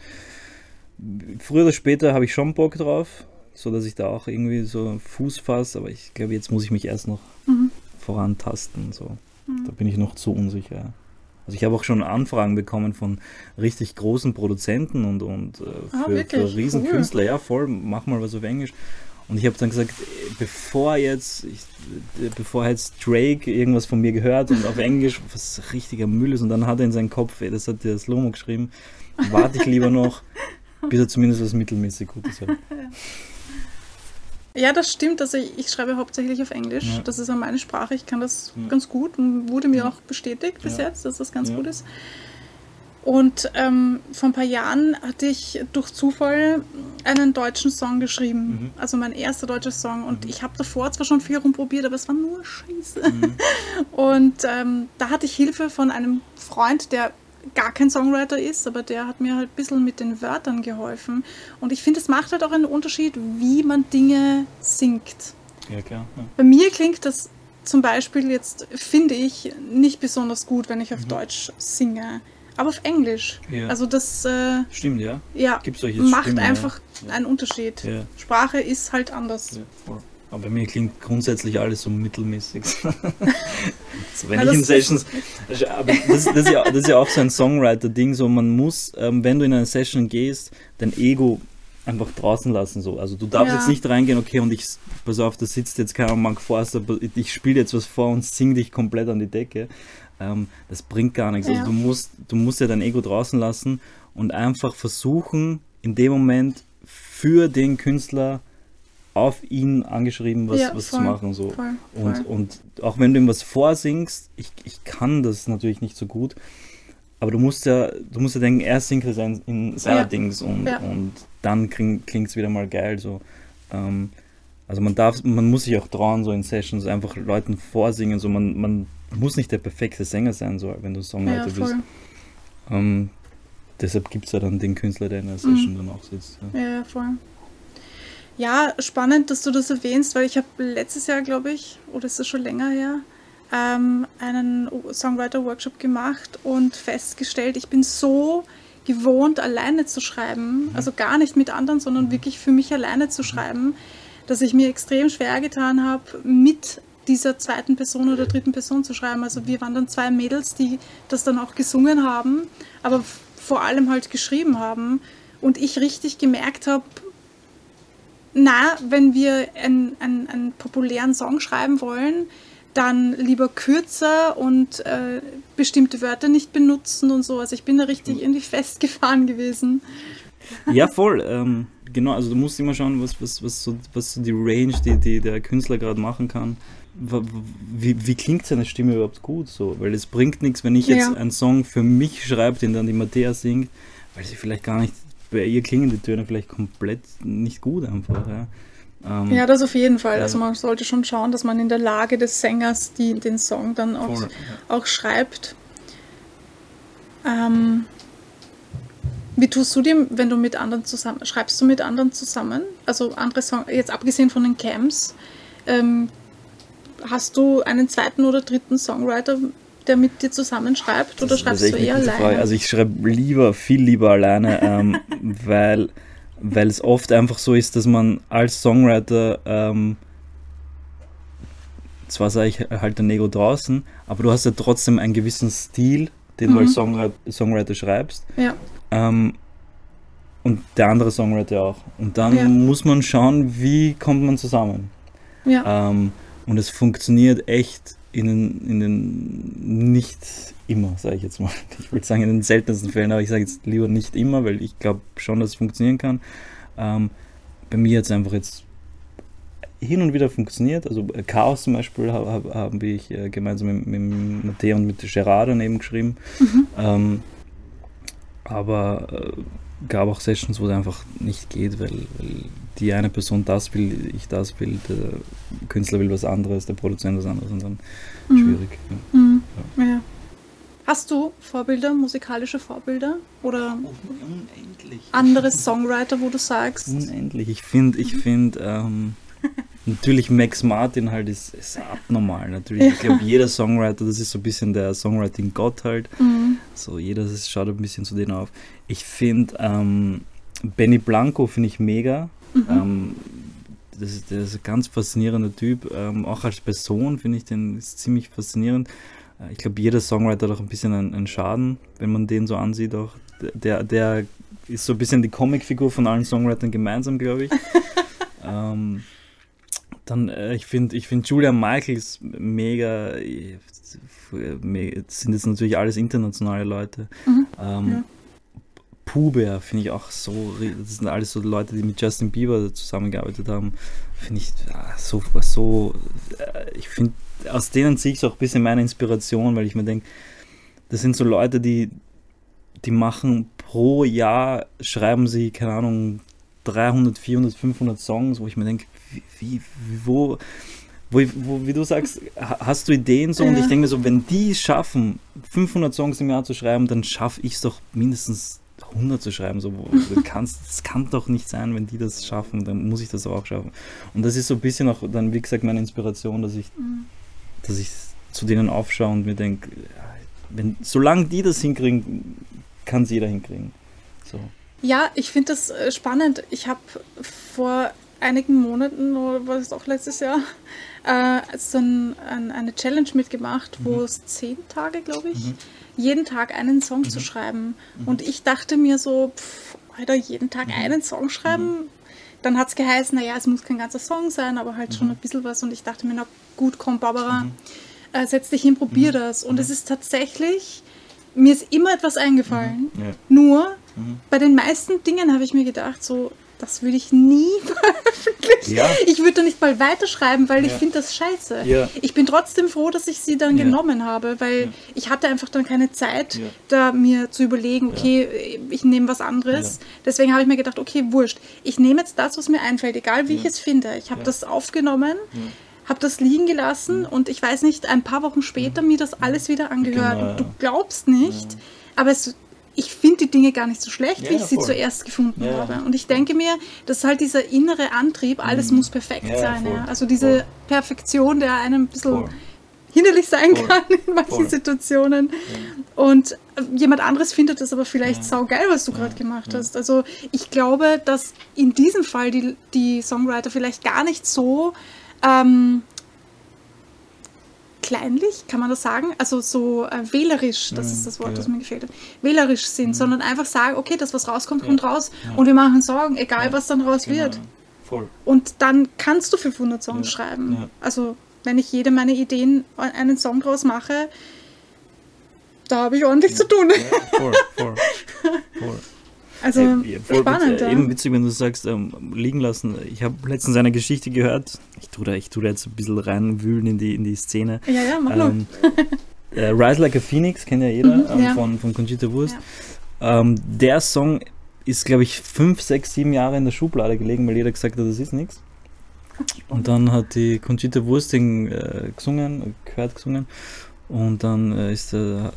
früher oder später habe ich schon Bock drauf, so dass ich da auch irgendwie so Fuß fasse, aber ich glaube, jetzt muss ich mich erst noch mhm. vorantasten. So. Mhm. Da bin ich noch zu unsicher. Also ich habe auch schon Anfragen bekommen von richtig großen Produzenten und, und äh, für, ah, für Riesenkünstler. Cool. Ja, voll, mach mal was auf Englisch. Und ich habe dann gesagt, bevor jetzt, ich, bevor jetzt Drake irgendwas von mir gehört und auf Englisch, was richtiger Müll ist, und dann hat er in seinen Kopf, ey, das hat der Slomo geschrieben, warte ich lieber noch, bis er zumindest was mittelmäßig Gutes hat. Ja, das stimmt. Also ich, ich schreibe hauptsächlich auf Englisch. Ja. Das ist ja meine Sprache. Ich kann das ja. ganz gut und wurde mir auch bestätigt bis jetzt, dass das ganz gut ist. Und ähm, vor ein paar Jahren hatte ich durch Zufall einen deutschen Song geschrieben. Mhm. Also mein erster deutscher Song. Und mhm. ich habe davor zwar schon viel rumprobiert, aber es war nur Scheiße. Mhm. Und ähm, da hatte ich Hilfe von einem Freund, der gar kein Songwriter ist, aber der hat mir halt ein bisschen mit den Wörtern geholfen. Und ich finde, es macht halt auch einen Unterschied, wie man Dinge singt. Ja, klar. Ja. Bei mir klingt das zum Beispiel jetzt, finde ich, nicht besonders gut, wenn ich auf mhm. Deutsch singe. Aber auf Englisch. Ja. Also das äh, Stimmt, ja. ja macht Stimmen, einfach ja. einen Unterschied. Sprache ist halt anders. Aber bei mir klingt grundsätzlich alles so mittelmäßig. so, wenn ja, ich in Sessions. Aber das, das, ist ja, das ist ja auch so ein Songwriter-Ding. So, man muss, ähm, wenn du in eine Session gehst, dein Ego einfach draußen lassen. So. Also du darfst Ja. jetzt nicht reingehen, okay, und ich, pass auf, da sitzt jetzt keiner Mark Forster, ich spiele jetzt was vor und sing dich komplett an die Decke. Ähm, das bringt gar nichts. Ja. Also du musst, du musst ja dein Ego draußen lassen und einfach versuchen, in dem Moment für den Künstler auf ihn angeschrieben was, Ja, was voll, zu machen. So. voll, Und, voll. und auch wenn du ihm was vorsingst, ich, ich kann das natürlich nicht so gut, aber du musst ja, du musst ja denken, er singt es in, in seiner Ja. Dings und, Ja. und dann klingt es wieder mal geil. So. Ähm, also man darf, man muss sich auch trauen, so in Sessions einfach Leuten vorsingen. So man, man muss nicht der perfekte Sänger sein, so wenn du Songwriter bist. Ähm, deshalb gibt es ja dann den Künstler, der in der Mhm. Session dann auch sitzt. Ja, ja, voll. Ja, spannend, dass du das erwähnst, weil ich habe letztes Jahr, glaube ich, oder ist das schon länger her, ähm, einen Songwriter-Workshop gemacht und festgestellt, ich bin so gewohnt, alleine zu schreiben, also gar nicht mit anderen, sondern wirklich für mich alleine zu schreiben, dass ich mir extrem schwer getan habe, mit dieser zweiten Person oder dritten Person zu schreiben. Also wir waren dann zwei Mädels, die das dann auch gesungen haben, aber vor allem halt geschrieben haben. Und ich richtig gemerkt habe, na, wenn wir einen, einen, einen populären Song schreiben wollen, dann lieber kürzer und äh, bestimmte Wörter nicht benutzen und so. Also ich bin da richtig irgendwie festgefahren gewesen. Ja, voll. Ähm, genau, also du musst immer schauen, was, was, was, so, was so die Range, die, die der Künstler gerade machen kann. Wie, wie klingt seine Stimme überhaupt gut so? Weil es bringt nichts, wenn ich jetzt Ja. einen Song für mich schreibe, den dann die Mattea singt, weil sie vielleicht gar nicht, bei ihr klingen die Töne vielleicht komplett nicht gut einfach. Ja, ähm, Ja, das auf jeden Fall. Also man sollte schon schauen, dass man in der Lage des Sängers die, den Song dann auch, voll, auch schreibt. Ähm, wie tust du dem, wenn du mit anderen zusammen, schreibst du mit anderen zusammen? Also andere Songs, jetzt abgesehen von den Camps, ähm, hast du einen zweiten oder dritten Songwriter, der mit dir zusammenschreibt oder Das- das schreibst du eher alleine? Frage. Also ich schreibe lieber, viel lieber alleine, ähm, weil, weil es oft einfach so ist, dass man als Songwriter ähm, zwar sage ich halt der Ego draußen, aber du hast ja trotzdem einen gewissen Stil, den du Mhm. als Songwriter, Songwriter schreibst. ja, Ähm, und der andere Songwriter auch. Und dann Ja. muss man schauen, wie kommt man zusammen. ja, Ähm, und es funktioniert echt in den, in den nicht immer, sage ich jetzt mal. Ich würde sagen in den seltensten Fällen, aber ich sage jetzt lieber nicht immer, weil ich glaube schon, dass es funktionieren kann. Ähm, bei mir hat es einfach jetzt hin und wieder funktioniert. Also äh, Chaos zum Beispiel habe hab, habe ich äh, gemeinsam mit, mit Matteo und mit Gerard daneben geschrieben. Mhm. Ähm, aber äh, gab auch Sessions, wo es einfach nicht geht, weil, weil die eine Person das will, ich das will, der Künstler will was anderes, der Produzent was anderes und dann Mhm. schwierig. Ja. Mhm. ja. Hast du Vorbilder, musikalische Vorbilder oder Unendlich. andere Songwriter, wo du sagst, Unendlich. Ich finde, ich finde, ähm, natürlich Max Martin halt ist, ist abnormal. Natürlich, ich glaube, jeder Songwriter, das ist so ein bisschen der Songwriting-Gott halt. Mhm. So, jeder ist- schaut ein bisschen zu denen auf. Ich finde, ähm, Benny Blanco finde ich mega. Mhm. Ähm, das ist, der ist ein ganz faszinierender Typ. Ähm, auch als Person finde ich den ziemlich faszinierend. Äh, Ich glaube, jeder Songwriter hat auch ein bisschen einen, einen Schaden, wenn man den so ansieht. Auch der, der ist so ein bisschen die Comicfigur von allen Songwritern gemeinsam, glaube ich. ähm, dann, äh, ich finde ich find Julia Michaels mega. äh, me- Das sind jetzt natürlich alles internationale Leute. Mhm. Ähm, Ja. Puber finde ich auch so, das sind alles so Leute, die mit Justin Bieber zusammengearbeitet haben. Finde ich ah, so, so äh, ich finde, aus denen ziehe ich auch ein bisschen meine Inspiration, weil ich mir denke, das sind so Leute, die, die machen pro Jahr, schreiben sie, keine Ahnung, 300, 400, 500 Songs, wo ich mir denke, wie, wo, wo, wo, wie du sagst, ha- hast du Ideen so? Und Ja. ich denke mir so, wenn die es schaffen, 500 Songs im Jahr zu schreiben, dann schaffe ich es doch mindestens 100 zu schreiben. So, das kann doch nicht sein, wenn die das schaffen, dann muss ich das auch schaffen. Und das ist so ein bisschen auch dann, wie gesagt, meine Inspiration, dass ich, Mhm. dass ich zu denen aufschaue und mir denke, wenn, solange die das hinkriegen, kann es jeder hinkriegen. So. Ja, ich finde das äh, spannend. Ich habe vor einigen Monaten oder war es auch letztes Jahr äh, so ein, ein, eine Challenge mitgemacht, wo Mhm. es zehn Tage, glaube ich, Mhm. jeden Tag einen Song Mhm. zu schreiben. Und ich dachte mir so, pff, Alter, jeden Tag Mhm. einen Song schreiben. Dann hat es geheißen, naja, es muss kein ganzer Song sein, aber halt Mhm. schon ein bisschen was. Und ich dachte mir, na gut, komm, Barbara, äh, setz dich hin, probier Mhm. das. Und es ist tatsächlich, mir ist immer etwas eingefallen. Ja. Nur Mhm. bei den meisten Dingen habe ich mir gedacht, so, das würde ich nie veröffentlichen. Ja. Ich würde da nicht mal weiterschreiben, weil ich Ja. finde das scheiße. Ja. Ich bin trotzdem froh, dass ich sie dann Ja. genommen habe, weil Ja. ich hatte einfach dann keine Zeit, Ja. da mir zu überlegen, okay, ich nehme was anderes. Ja. Deswegen habe ich mir gedacht, okay, wurscht. Ich nehme jetzt das, was mir einfällt, egal wie ich Ja. es finde. Ich habe Ja. das aufgenommen. Ja. habe das liegen gelassen und ich weiß nicht, ein paar Wochen später mir das alles wieder angehört. Genau, und du ja. glaubst nicht, aber es, ich finde die Dinge gar nicht so schlecht, wie Ja, ich sie voll. zuerst gefunden Ja. habe. Und ich denke mir, das ist halt dieser innere Antrieb, alles muss perfekt Ja, sein. Also diese Voll. Perfektion, der einem ein bisschen Voll. hinderlich sein kann in manchen. Situationen. Und äh, jemand anderes findet das aber vielleicht saugeil, was du gerade gemacht hast. Also ich glaube, dass in diesem Fall die, die Songwriter vielleicht gar nicht so ähm, kleinlich, kann man das sagen? Also so äh, wählerisch, das Mhm, ist das Wort, ja. das mir gefällt hat. Wählerisch sind, sondern einfach sagen, okay, das, was rauskommt, Ja. kommt raus Ja. und wir machen Song, egal was dann raus Genau. wird. Voll. Und dann kannst du 500 Songs schreiben. Also, wenn ich jede meine Ideen einen Song draus mache, da habe ich ordentlich zu tun. Voll, voll. voll. Also, voll spannend, ja. Eben witzig, wenn du sagst, ähm, liegen lassen. Ich habe letztens eine Geschichte gehört. Ich tue da, ich tue da jetzt ein bisschen reinwühlen in die, in die Szene. Ja, ja, mach. Ähm, äh, Rise Like a Phoenix, kennt ja jeder, Mhm, ähm, ja. von, von Conchita Wurst. Ähm, der Song ist, glaube ich, fünf, sechs, sieben Jahre in der Schublade gelegen, weil jeder gesagt hat, das ist nichts. Und dann hat die Conchita Wurst den äh, gesungen, gehört gesungen. Und dann äh, ist, der,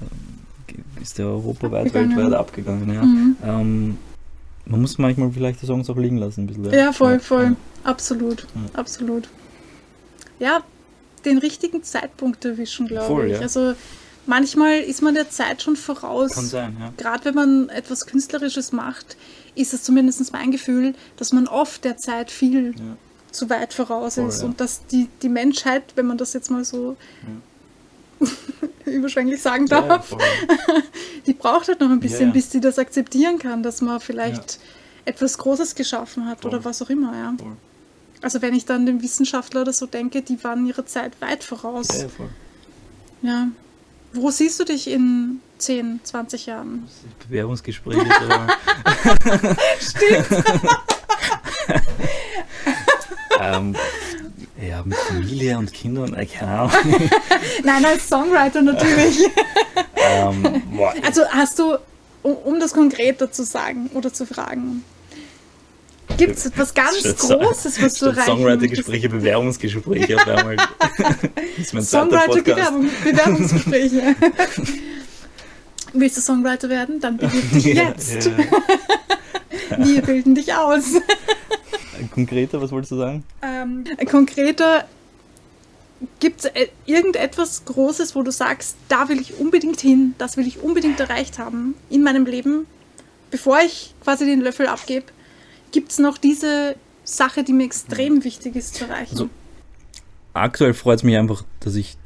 ist der europaweit, Abgegangen. weltweit abgegangen. Ja. Mhm. Ähm, man muss manchmal vielleicht die Songs auch liegen lassen. Ein bisschen, Ja, voll, voll. Ja. Absolut, Ja. absolut. Ja, den richtigen Zeitpunkt erwischen, glaube Voll, ich. ja. Also, manchmal ist man der Zeit schon voraus. Kann sein, ja. Gerade wenn man etwas Künstlerisches macht, ist es zumindest mein Gefühl, dass man oft der Zeit viel ja. zu weit voraus Voll, ist ja. und dass die, die Menschheit, wenn man das jetzt mal so überschwänglich sagen Ja, darf, voll. die braucht halt noch ein bisschen, ja. bis sie das akzeptieren kann, dass man vielleicht etwas Großes geschaffen hat Voll. oder was auch immer, ja. Voll. Also wenn ich dann den Wissenschaftler oder so denke, die waren ihrer Zeit weit voraus. Ja. Ja. Wo siehst du dich in 10, 20 Jahren? Bewerbungsgespräche. so. ähm, ja, mit Familie und Kindern, äh, keine Ahnung. Nein, als Songwriter natürlich. ähm, Also hast du, um, um das konkreter zu sagen oder zu fragen, gibt es etwas ganz Statt- Großes, was du erreichen Songwriter-Gespräche, Bewerbungsgespräche auf einmal. das ist mein zweiter Podcast. Songwriter-Bewerbung, Bewerbungsgespräche. Willst du Songwriter werden? Dann bewirb dich jetzt. Ja, Wir bilden dich aus. Konkreter, was wolltest du sagen? Ähm, konkreter, gibt es irgendetwas Großes, wo du sagst, da will ich unbedingt hin, das will ich unbedingt erreicht haben in meinem Leben, bevor ich quasi den Löffel abgebe? Gibt es noch diese Sache, die mir extrem wichtig ist zu erreichen? Also, Aktuell freut es mich einfach, dass ich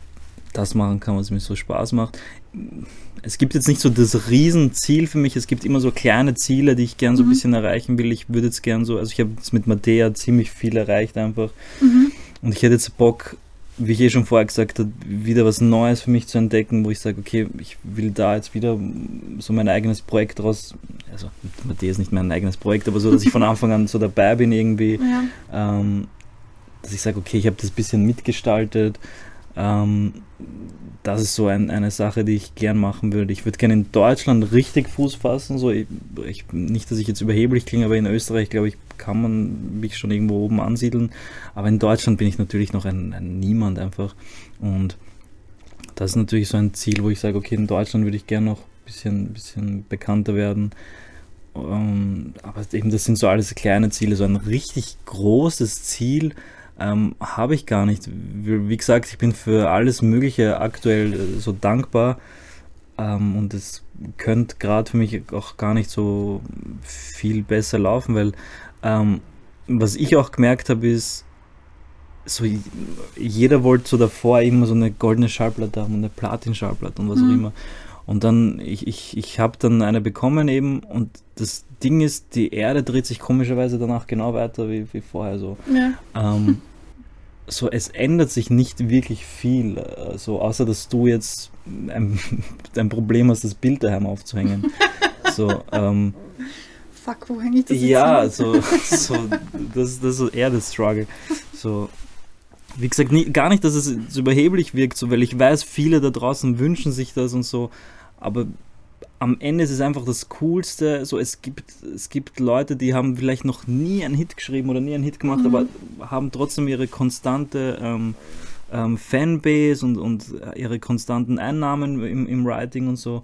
das machen kann, was mir so Spaß macht. Es gibt jetzt nicht so das Riesenziel für mich, es gibt immer so kleine Ziele, die ich gern so ein Mhm. bisschen erreichen will. Ich würde jetzt gern so, also ich habe jetzt mit Mattea ziemlich viel erreicht einfach. Mhm. Und ich hätte jetzt Bock, wie ich eh schon vorher gesagt habe, wieder was Neues für mich zu entdecken, wo ich sage, okay, ich will da jetzt wieder so mein eigenes Projekt draus, also Mattea ist nicht mein eigenes Projekt, aber so, dass ich von Anfang an so dabei bin irgendwie ja. ähm, dass ich sage, okay, ich habe das bisschen mitgestaltet. Ähm, das ist so ein, eine Sache, die ich gern machen würde. Ich würde gerne in Deutschland richtig Fuß fassen. So, ich, ich, nicht, dass ich jetzt überheblich klinge, aber in Österreich, glaube ich, kann man mich schon irgendwo oben ansiedeln. Aber in Deutschland bin ich natürlich noch ein, ein Niemand einfach. Und das ist natürlich so ein Ziel, wo ich sage, okay, in Deutschland würde ich gerne noch ein bisschen, bisschen bekannter werden. Ähm, aber eben, das sind so alles kleine Ziele. So ein richtig großes Ziel ähm, habe ich gar nicht. Wie, gesagt, ich bin für alles Mögliche aktuell äh, so dankbar. Ähm, und es könnte gerade für mich auch gar nicht so viel besser laufen, weil ähm, was ich auch gemerkt habe, ist, so jeder wollte so davor immer so eine goldene Schallplatte haben, eine Platin-Schallplatte und was mhm. auch immer. Und dann, ich, ich, ich habe dann eine bekommen eben und das Ding ist, die Erde dreht sich komischerweise danach genau weiter wie, wie vorher so. Ja. Ähm, so, es ändert sich nicht wirklich viel, äh, so außer dass du jetzt ein, ein Problem hast, das Bild daheim aufzuhängen. so, ähm, Fuck, wo hänge ich das Ja, jetzt so, so das, das ist eher das Struggle. So, wie gesagt, nie, gar nicht, dass es überheblich wirkt, so, weil ich weiß, viele da draußen wünschen sich das und so, aber am Ende ist es einfach das Coolste. So, es gibt, es gibt Leute, die haben vielleicht noch nie einen Hit geschrieben oder nie einen Hit gemacht, mhm. aber haben trotzdem ihre konstante ähm, ähm, Fanbase und, und ihre konstanten Einnahmen im, im Writing und so.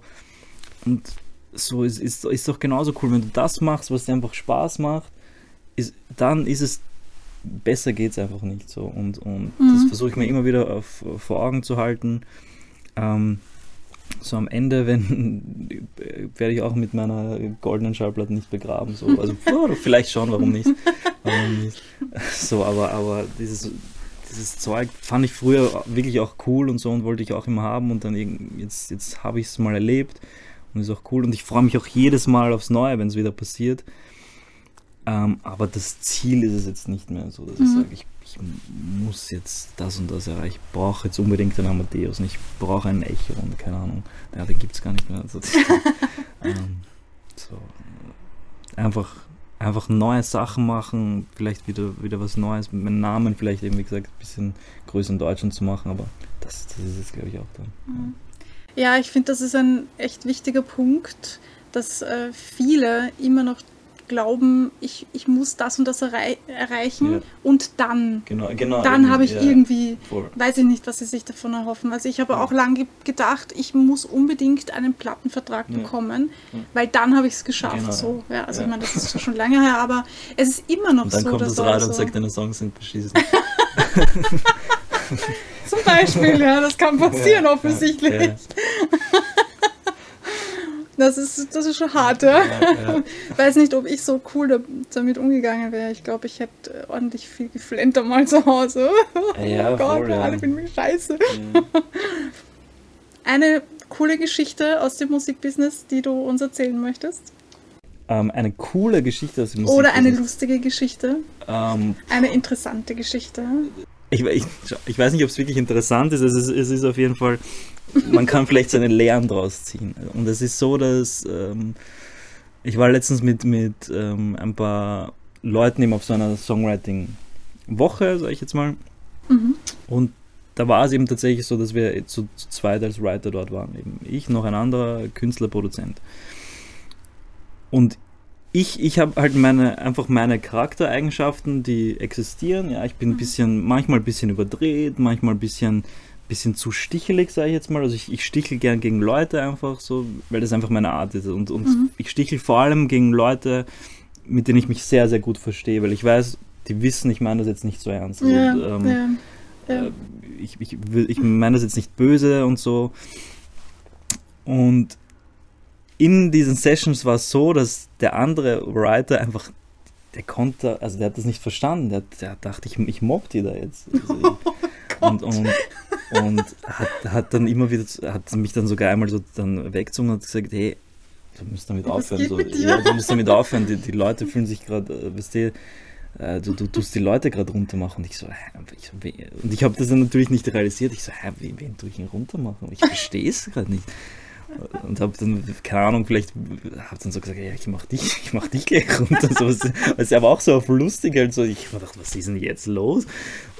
Und so ist, ist, ist doch genauso cool, wenn du das machst, was dir einfach Spaß macht, ist, dann ist es besser geht es einfach nicht so. Und, und mhm. das versuche ich mir immer wieder auf, vor Augen zu halten. Ähm, so am Ende, wenn werde ich auch mit meiner goldenen Schallplatte nicht begraben. So. Also vielleicht schon, warum nicht? Warum nicht? So, aber, aber dieses, dieses Zeug fand ich früher wirklich auch cool und so und wollte ich auch immer haben und dann jetzt, jetzt habe ich es mal erlebt und ist auch cool und ich freue mich auch jedes Mal aufs Neue, wenn es wieder passiert. Ähm, aber das Ziel ist es jetzt nicht mehr so, dass mhm. ich sage, ich, ich, muss jetzt das und das erreichen. Ich brauche jetzt unbedingt einen Amadeus und ich brauche einen Echo und keine Ahnung. Ja, den gibt es gar nicht mehr. Also, ähm, so, einfach, einfach neue Sachen machen, vielleicht wieder, wieder was Neues mit meinem Namen, vielleicht eben, wie gesagt, ein bisschen größer in Deutschland zu machen, aber das, das ist jetzt, glaube ich, auch dann. Mhm. Ja, ich finde, das ist ein echt wichtiger Punkt, dass äh, viele immer noch glauben, ich, ich muss das und das errei erreichen ja. und dann, genau, genau, dann habe ich ja, irgendwie, voll. weiß ich nicht, was sie sich davon erhoffen. Also ich habe ja. auch lange gedacht, ich muss unbedingt einen Plattenvertrag bekommen, weil dann habe ich es geschafft. Genau. So, ja, also ich meine, das ist schon lange her, aber es ist immer noch und dann so. Dann kommt das Radio so und sagt, deine Songs sind beschissen. Zum Beispiel, ja, das kann passieren offensichtlich. Das ist, das ist schon hart, ja. ja. Weiß nicht, ob ich so cool damit umgegangen wäre. Ich glaube, ich hätte ordentlich viel geflennt mal zu Hause. Ja, oh Gott, voll, ja. alle finden mich scheiße. Eine coole Geschichte aus dem Musikbusiness, die du uns erzählen möchtest? Ähm, eine coole Geschichte aus dem Musikbusiness. Oder eine lustige Geschichte. Ähm, eine interessante Geschichte. Ich, ich, ich weiß nicht, ob es wirklich interessant ist. Es, ist. es ist auf jeden Fall man kann vielleicht seine Lehren draus ziehen. Und es ist so, dass ähm, ich war letztens mit, mit ähm, ein paar Leuten eben auf so einer Songwriting-Woche, sage ich jetzt mal. Mhm. Und da war es eben tatsächlich so, dass wir zu, zu zweit als Writer dort waren. Eben ich, noch ein anderer Künstler, Produzent. Und ich, ich habe halt meine, einfach meine Charaktereigenschaften, die existieren. Ja, ich bin ein mhm. bisschen, manchmal ein bisschen überdreht, manchmal ein bisschen bisschen zu stichelig, sage ich jetzt mal. Also ich, ich stichel gern gegen Leute einfach so, weil das einfach meine Art ist. Und, und mhm. ich stichel vor allem gegen Leute, mit denen ich mich sehr, sehr gut verstehe, weil ich weiß, die wissen, ich meine das jetzt nicht so ernst. Ja, ähm, ja, ja. Äh, ich, ich, ich meine das jetzt nicht böse und so. Und in diesen Sessions war es so, dass der andere Writer einfach, der konnte, also der hat das nicht verstanden. Der, der dachte, ich, ich mobb die da jetzt. Also oh und, und, und hat, hat dann immer wieder, hat mich dann sogar einmal so dann weggezogen und gesagt, hey, du musst damit aufhören. So, ja, du musst damit aufhören. Die, die Leute fühlen sich gerade, äh, weißt du, äh, du, du tust die Leute gerade runtermachen. Und ich so, ich, und ich habe das dann natürlich nicht realisiert. Ich so, hä, wen, wen tue ich ihn runtermachen? Ich verstehe es gerade nicht und habe dann, keine Ahnung, vielleicht habe dann so gesagt, ja, ich mach dich, ich mach dich gleich runter. so, was, was aber auch so auf lustig halt so, ich habe gedacht, was ist denn jetzt los?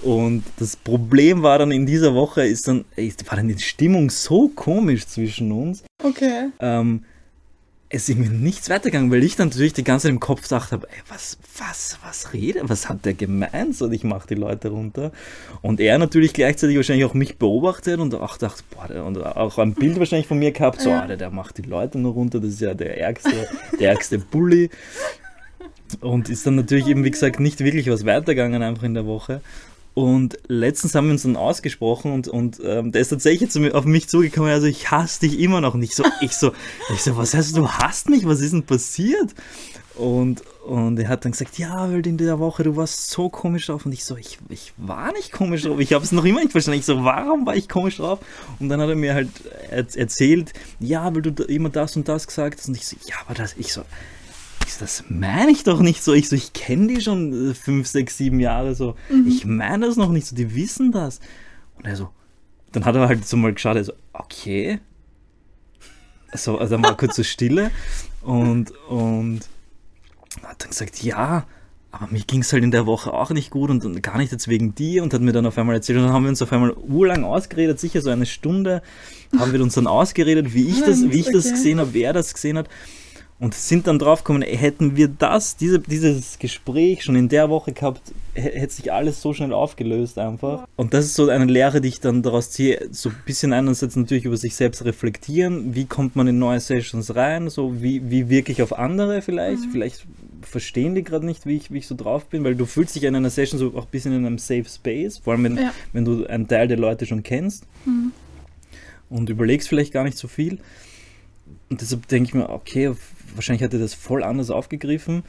Und das Problem war dann in dieser Woche, ist dann, war dann die Stimmung so komisch zwischen uns. Okay. Ähm, es ist mir nichts weitergegangen, weil ich dann natürlich die ganze Zeit im Kopf dachte, ey, was, was, was redet, was hat der gemeint? Und ich mache die Leute runter. Und er natürlich gleichzeitig wahrscheinlich auch mich beobachtet und auch dachte, boah, und auch ein Bild wahrscheinlich von mir gehabt, so, ja. ah, der, der macht die Leute nur runter, das ist ja der ärgste, der ärgste Bully. Und ist dann natürlich eben, wie gesagt, nicht wirklich was weitergegangen einfach in der Woche. Und letztens haben wir uns dann ausgesprochen und, und ähm, der ist tatsächlich zu mir, auf mich zugekommen, also ich hasse dich immer noch nicht. So, ich so, ich so, was heißt du, hasst mich? Was ist denn passiert? Und, und er hat dann gesagt, ja, weil in der Woche, du warst so komisch drauf. Und ich so, ich, ich war nicht komisch drauf. Ich habe es noch immer nicht verstanden. Ich so, warum war ich komisch drauf? Und dann hat er mir halt erzählt, ja, weil du immer das und das gesagt hast. Und ich so, ja, aber das, ich so, das meine ich doch nicht so. Ich so, ich kenne die schon fünf, sechs, sieben Jahre so. Mhm. Ich meine das noch nicht so, die wissen das. Und er so, dann hat er halt so mal geschaut, er so, okay. So, also dann war kurz so Stille und, und hat dann gesagt, ja, aber mir ging es halt in der Woche auch nicht gut und, und, gar nicht jetzt wegen dir und hat mir dann auf einmal erzählt und dann haben wir uns auf einmal urlang ausgeredet, sicher so eine Stunde haben wir uns dann ausgeredet, wie ich das, wie ich das gesehen habe, wer das gesehen hat und sind dann draufgekommen, hätten wir das, diese, dieses Gespräch schon in der Woche gehabt, hätte sich alles so schnell aufgelöst einfach. Und das ist so eine Lehre, die ich dann daraus ziehe, so ein bisschen einerseits natürlich über sich selbst reflektieren, wie kommt man in neue Sessions rein, so wie, wie wirke ich auf andere vielleicht, mhm. vielleicht verstehen die gerade nicht, wie ich, wie ich so drauf bin, weil du fühlst dich in einer Session so auch ein bisschen in einem Safe Space, vor allem wenn, ja. wenn du einen Teil der Leute schon kennst mhm. und überlegst vielleicht gar nicht so viel. Und deshalb denke ich mir, okay, wahrscheinlich hat er das voll anders aufgegriffen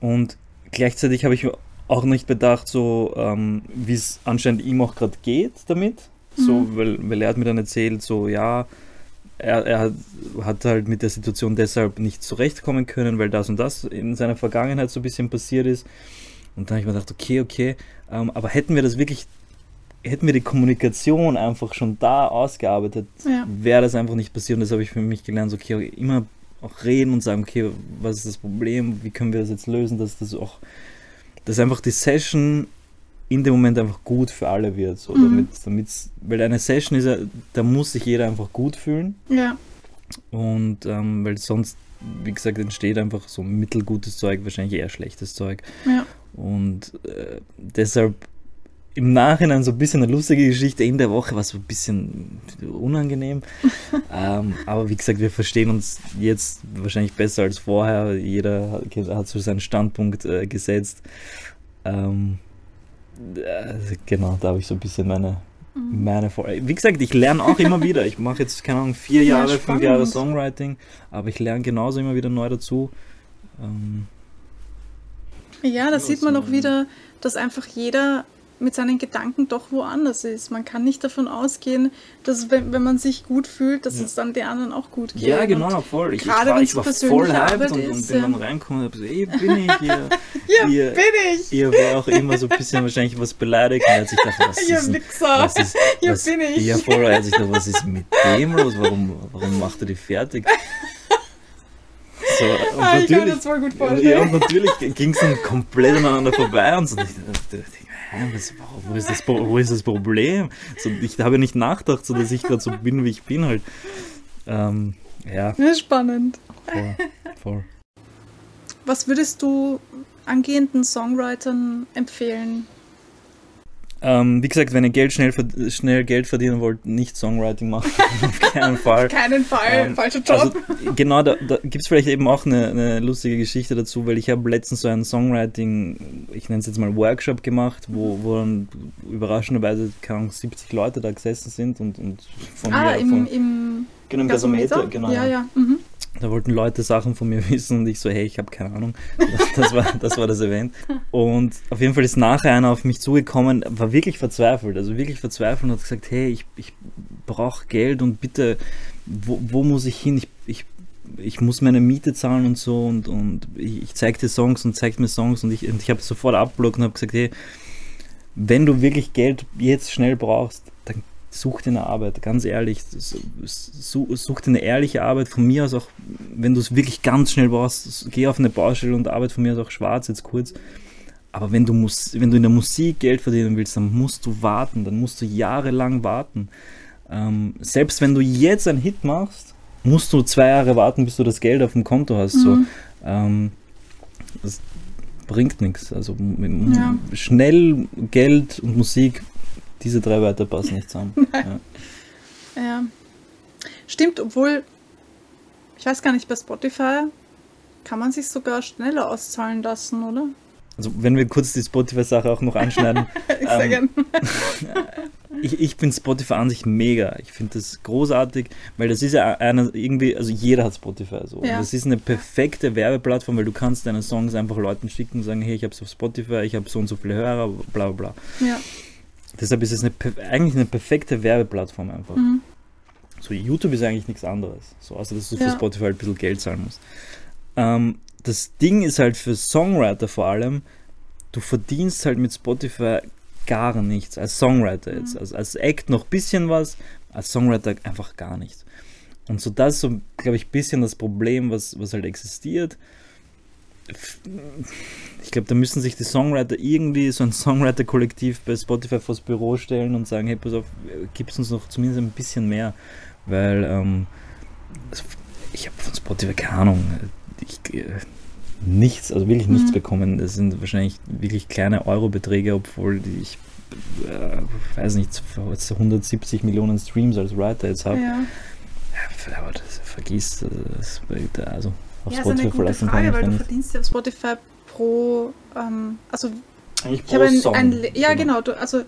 und gleichzeitig habe ich auch nicht bedacht, so ähm, wie es anscheinend ihm auch gerade geht damit. Mhm. So, weil, weil er hat mir dann erzählt, so ja, er, er hat, hat, halt mit der Situation deshalb nicht zurechtkommen können, weil das und das in seiner Vergangenheit so ein bisschen passiert ist. Und dann habe ich mir gedacht, okay, okay, ähm, aber hätten wir das wirklich, hätten wir die Kommunikation einfach schon da ausgearbeitet, ja. wäre das einfach nicht passiert. Und das habe ich für mich gelernt, so, okay, immer auch reden und sagen, okay, was ist das Problem, wie können wir das jetzt lösen, dass das auch, dass einfach die Session in dem Moment einfach gut für alle wird. So, mhm. damit, weil eine Session ist ja, da muss sich jeder einfach gut fühlen. Ja. Und ähm, weil sonst, wie gesagt, entsteht einfach so mittelgutes Zeug, wahrscheinlich eher schlechtes Zeug. Ja. Und äh, deshalb im Nachhinein so ein bisschen eine lustige Geschichte. In der Woche war so ein bisschen unangenehm. ähm, aber wie gesagt, wir verstehen uns jetzt wahrscheinlich besser als vorher. Jeder hat, hat so seinen Standpunkt äh, gesetzt. Ähm, äh, genau, da habe ich so ein bisschen meine, mhm. meine Vor Wie gesagt, ich lerne auch immer wieder. Ich mache jetzt, keine Ahnung, vier ja, Jahre, spannend. fünf Jahre Songwriting, aber ich lerne genauso immer wieder neu dazu. Ähm, ja, da sieht man auch wieder, dass einfach jeder mit seinen Gedanken doch woanders ist. Man kann nicht davon ausgehen, dass wenn, wenn man sich gut fühlt, dass ja. es dann den anderen auch gut geht. Ja, genau, voll. Ich, gerade wenn es voll hyped und, und bin dann reinkommen und so, ey, bin ich hier. hier ihr, bin ich. Ihr war auch immer so ein bisschen wahrscheinlich was beleidigt. Und hat sich gedacht, was ihr ist, Wichser. Was ist, hier was, bin ich. Ja, voll. Hat sich gedacht, was ist mit dem los? Warum, warum macht er die fertig? So, und ah, ich vorstellen. Ja, und natürlich ging es dann komplett aneinander vorbei und so. Und ich, was, wo, ist das, wo ist das Problem? So, ich habe nicht nachgedacht, so dass ich gerade so bin, wie ich bin halt. Ähm, ja. Spannend. Voll, voll. Was würdest du angehenden Songwritern empfehlen? Ähm, wie gesagt, wenn ihr Geld schnell, schnell Geld verdienen wollt, nicht Songwriting machen. Auf keinen Fall. Auf keinen Fall, ähm, falscher Job. Also, genau, da, da gibt es vielleicht eben auch eine, eine, lustige Geschichte dazu, weil ich habe letztens so einen Songwriting, ich nenne es jetzt mal Workshop gemacht, wo, wo dann überraschenderweise, keine Ahnung, 70 Leute da gesessen sind und, und von ah, mir... Im, von, im, genau, im Gasometer, genau. Ja, ja. Mhm. Da wollten Leute Sachen von mir wissen und ich so, hey, ich habe keine Ahnung. Das war, das war das Event. Und auf jeden Fall ist nachher einer auf mich zugekommen, war wirklich verzweifelt, also wirklich verzweifelt und hat gesagt, hey, ich, ich brauche Geld und bitte, wo, wo muss ich hin? Ich, ich, ich muss meine Miete zahlen und so und, und ich, ich zeige dir Songs und zeigt mir Songs und ich, und ich habe sofort abblockt und habe gesagt, hey, wenn du wirklich Geld jetzt schnell brauchst, such dir eine Arbeit, ganz ehrlich, such dir eine ehrliche Arbeit, von mir aus auch, wenn du es wirklich ganz schnell brauchst, geh auf eine Baustelle und arbeite von mir aus auch schwarz, jetzt kurz. Aber wenn du, musst, wenn du in der Musik Geld verdienen willst, dann musst du warten, dann musst du jahrelang warten. Ähm, selbst wenn du jetzt einen Hit machst, musst du zwei Jahre warten, bis du das Geld auf dem Konto hast. Mhm. So. Ähm, das bringt nichts. Also ja. schnell Geld und Musik diese drei Wörter passen nicht zusammen. ja. ja. Stimmt, obwohl, ich weiß gar nicht, bei Spotify kann man sich sogar schneller auszahlen lassen, oder? Also wenn wir kurz die Spotify-Sache auch noch anschneiden. ich ähm, ich, ich finde Spotify an sich mega. Ich finde das großartig, weil das ist ja einer irgendwie, also jeder hat Spotify so. Ja. Das ist eine perfekte Werbeplattform, weil du kannst deine Songs einfach Leuten schicken und sagen, hey, ich habe es auf Spotify, ich habe so und so viele Hörer, bla bla bla. Ja. Deshalb ist es eine, eigentlich eine perfekte Werbeplattform einfach. Mhm. So, YouTube ist eigentlich nichts anderes. So, außer dass du Ja. für Spotify ein bisschen Geld zahlen musst. Ähm, das Ding ist halt für Songwriter vor allem, du verdienst halt mit Spotify gar nichts. Als Songwriter jetzt. Mhm. Also als Act noch ein bisschen was, als Songwriter einfach gar nichts. Und so das ist so, glaube ich, ein bisschen das Problem, was, was halt existiert. Ich glaube, da müssen sich die Songwriter irgendwie so ein Songwriter-Kollektiv bei Spotify vors Büro stellen und sagen, hey, pass auf, gib's uns noch zumindest ein bisschen mehr. Weil ähm, ich habe von Spotify keine Ahnung, ich, äh, nichts, also wirklich nichts Mhm. bekommen. Das sind wahrscheinlich wirklich kleine Eurobeträge, obwohl ich äh, weiß nicht, jetzt 170 Millionen Streams als Writer jetzt habe. Ja. Ja, aber das vergisst, das, also auf Ja, ist eine Spotify gute Frage, weil du verdienst ja auf Spotify pro, ähm, also Eigentlich ich habe ein, ein Le- ja genau, du, also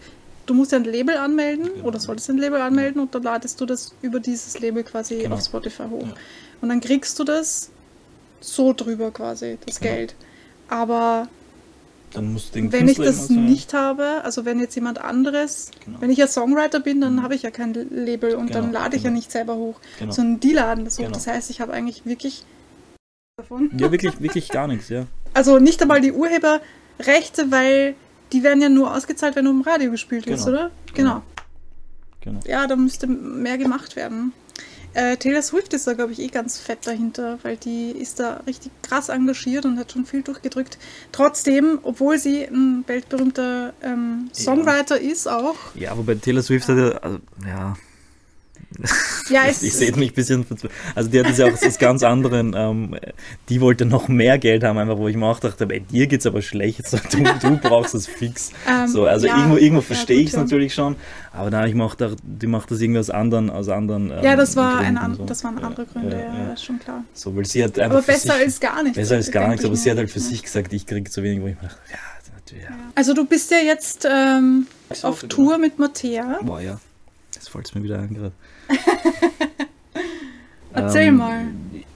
du musst ja ein Label anmelden Genau. oder solltest ein Label anmelden und dann ladest du das über dieses Label quasi Genau. auf Spotify hoch. Ja. Und dann kriegst du das so drüber quasi, das Genau. Geld. Aber Dann musst du den wenn ich Künstler das immer so- nicht habe, also wenn jetzt jemand anderes, Genau. wenn ich ja Songwriter bin, dann Mhm. habe ich ja kein Label und dann Genau, lade ich ja genau. nicht selber hoch, Genau. sondern die laden das hoch. Genau. Das heißt, ich habe eigentlich wirklich davon. Ja, wirklich, wirklich gar nichts, ja. Also nicht einmal die Urheberrechte, weil die werden ja nur ausgezahlt, wenn du im Radio gespielt wirst, Genau. oder? Genau. Genau. Ja, da müsste mehr gemacht werden. Äh, Taylor Swift ist da, glaube ich, eh ganz fett dahinter, weil die ist da richtig krass engagiert und hat schon viel durchgedrückt. Trotzdem, obwohl sie ein weltberühmter ähm, Songwriter ist auch. Ja, wobei Taylor Swift hat ja, also, ja, Ja, ich, es ich sehe mich ein bisschen, also die hat das ja auch aus ganz anderen, ähm, die wollte noch mehr Geld haben, einfach wo ich mir auch dachte, bei dir geht's aber schlecht, so, du, du brauchst das fix. ähm, So, also ja, irgendwo, irgendwo ja, verstehe gut, ich es ja. natürlich schon, aber dann habe ich mir auch gedacht, die macht das irgendwie aus anderen, aus anderen ähm, Ja, das, war Gründen ein, an- so. das waren Ja, andere Gründe, ja, ja, ja. schon klar. So, weil sie hat einfach Aber besser sich, als gar nichts. besser als gar nichts, aber sie hat halt für sich gesagt, ich kriege zu wenig, wo ich mir dachte, ja, natürlich, ja. Also du bist ja jetzt ähm, auf Tour mit Mattea. Boah, ja. Jetzt fällt es mir wieder ein gerade. Erzähl Ähm, mal.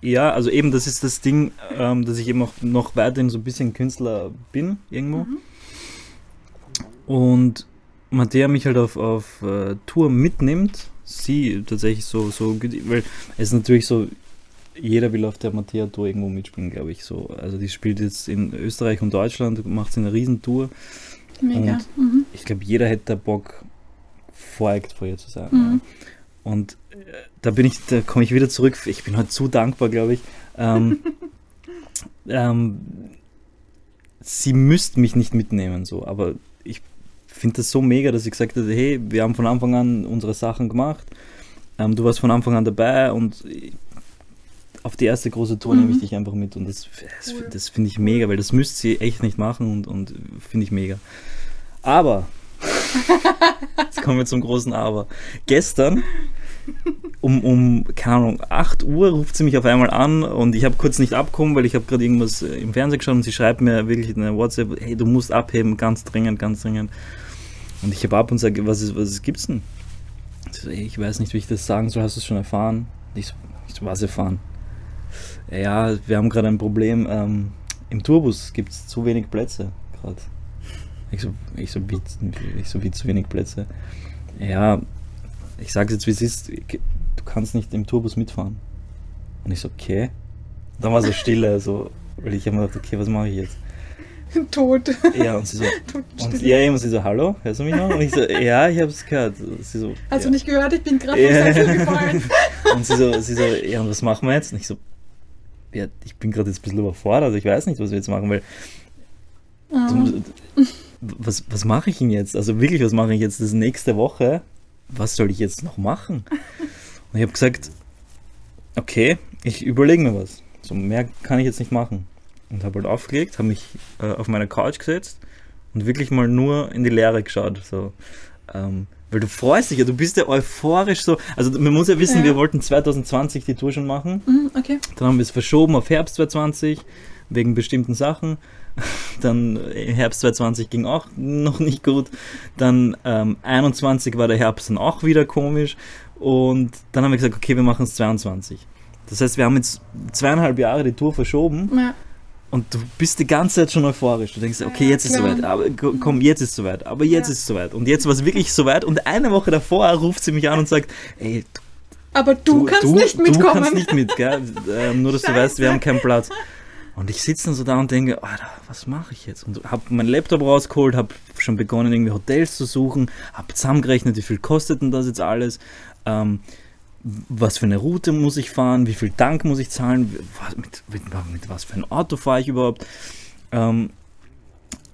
Ja, also eben, das ist das Ding, ähm, dass ich eben auch noch weiterhin so ein bisschen Künstler bin, irgendwo. Mhm. Und Mattea mich halt auf, auf äh, Tour mitnimmt, sie tatsächlich so, so, weil es ist natürlich so, jeder will auf der Mattea-Tour irgendwo mitspielen, glaube ich. So. Also die spielt jetzt in Österreich und Deutschland, macht sie eine Riesentour. Mega. Mhm. Ich glaube, jeder hätte da Bock, vor ihr zu sein. Mhm. Ja. Und äh, da bin ich, da komme ich wieder zurück. Ich bin heute zu dankbar, glaube ich. Ähm, ähm, sie müsste mich nicht mitnehmen, so, aber ich finde das so mega, dass ich gesagt habe, hey, wir haben von Anfang an unsere Sachen gemacht. Ähm, du warst von Anfang an dabei und auf die erste große Tour Mhm. nehme ich dich einfach mit und das, das, das finde ich mega, weil das müsste sie echt nicht machen und, und finde ich mega. Aber, jetzt kommen wir zum großen Aber. Gestern um, um, keine Ahnung, 8 Uhr ruft sie mich auf einmal an und ich habe kurz nicht abgekommen, weil ich habe gerade irgendwas im Fernsehen geschaut und sie schreibt mir wirklich eine WhatsApp, hey, du musst abheben, ganz dringend, ganz dringend. Und ich habe ab und sage, was, ist, was gibt's denn? Sie so, hey, ich weiß nicht, wie ich das sagen soll, hast du es schon erfahren? Ich so, ich so was erfahren? Ja, wir haben gerade ein Problem, ähm, im Tourbus gibt es zu wenig Plätze gerade. Ich so, ich so, wie, ich so, wie zu wenig Plätze? Ja, ich sage jetzt, wie es ist, du kannst nicht im Tourbus mitfahren. Und ich so, okay. Dann war so Stille, so, weil ich habe mir gedacht, okay, was mache ich jetzt? Tot. Ja, und sie so, und, ja, eben, und sie so, hallo, hörst du mich noch? Und ich so, ja, ich habe es gehört. Sie so, Hast ja. du nicht gehört? Ich bin gerade Ja. Gefallen. Und sie so, sie so, ja, und was machen wir jetzt? Und ich so, ja, ich bin gerade jetzt ein bisschen überfordert, ich weiß nicht, was wir jetzt machen, weil Mhm. du, was, was mache ich denn jetzt? Also wirklich, was mache ich jetzt? Das ist nächste Woche. Was soll ich jetzt noch machen? Und ich habe gesagt, okay, ich überlege mir was. So mehr kann ich jetzt nicht machen. Und habe halt aufgelegt, habe mich äh, auf meine Couch gesetzt und wirklich mal nur in die Leere geschaut. So. Ähm, weil du freust dich ja, du bist ja euphorisch so. Also man muss ja wissen, Ja. wir wollten 2020 die Tour schon machen. Mhm, okay. Dann haben wir es verschoben auf Herbst 2020 wegen bestimmten Sachen. Dann im Herbst 2020 ging auch noch nicht gut. Dann ähm, 21 war der Herbst dann auch wieder komisch. Und dann haben wir gesagt, okay, wir machen es 22. Das heißt, wir haben jetzt zweieinhalb Jahre die Tour verschoben. Ja. Und du bist die ganze Zeit schon euphorisch. Du denkst, okay, jetzt ist es klar. soweit. Aber komm, jetzt ist es soweit. Aber jetzt Ja. ist es soweit. Und jetzt war es wirklich soweit. Und eine Woche davor ruft sie mich an und sagt, ey, Aber du, kannst nicht mitkommen. Du kannst nicht mit, gell? Ähm, nur, dass du Scheiße. weißt, wir haben keinen Platz. Und ich sitze dann so da und denke, Alter, was mache ich jetzt? Und habe meinen Laptop rausgeholt, habe schon begonnen, irgendwie Hotels zu suchen, habe zusammengerechnet, wie viel kostet denn das jetzt alles? Ähm, was für eine Route muss ich fahren? Wie viel Tank muss ich zahlen? Was, mit, mit, mit was für ein Auto fahre ich überhaupt? Ähm,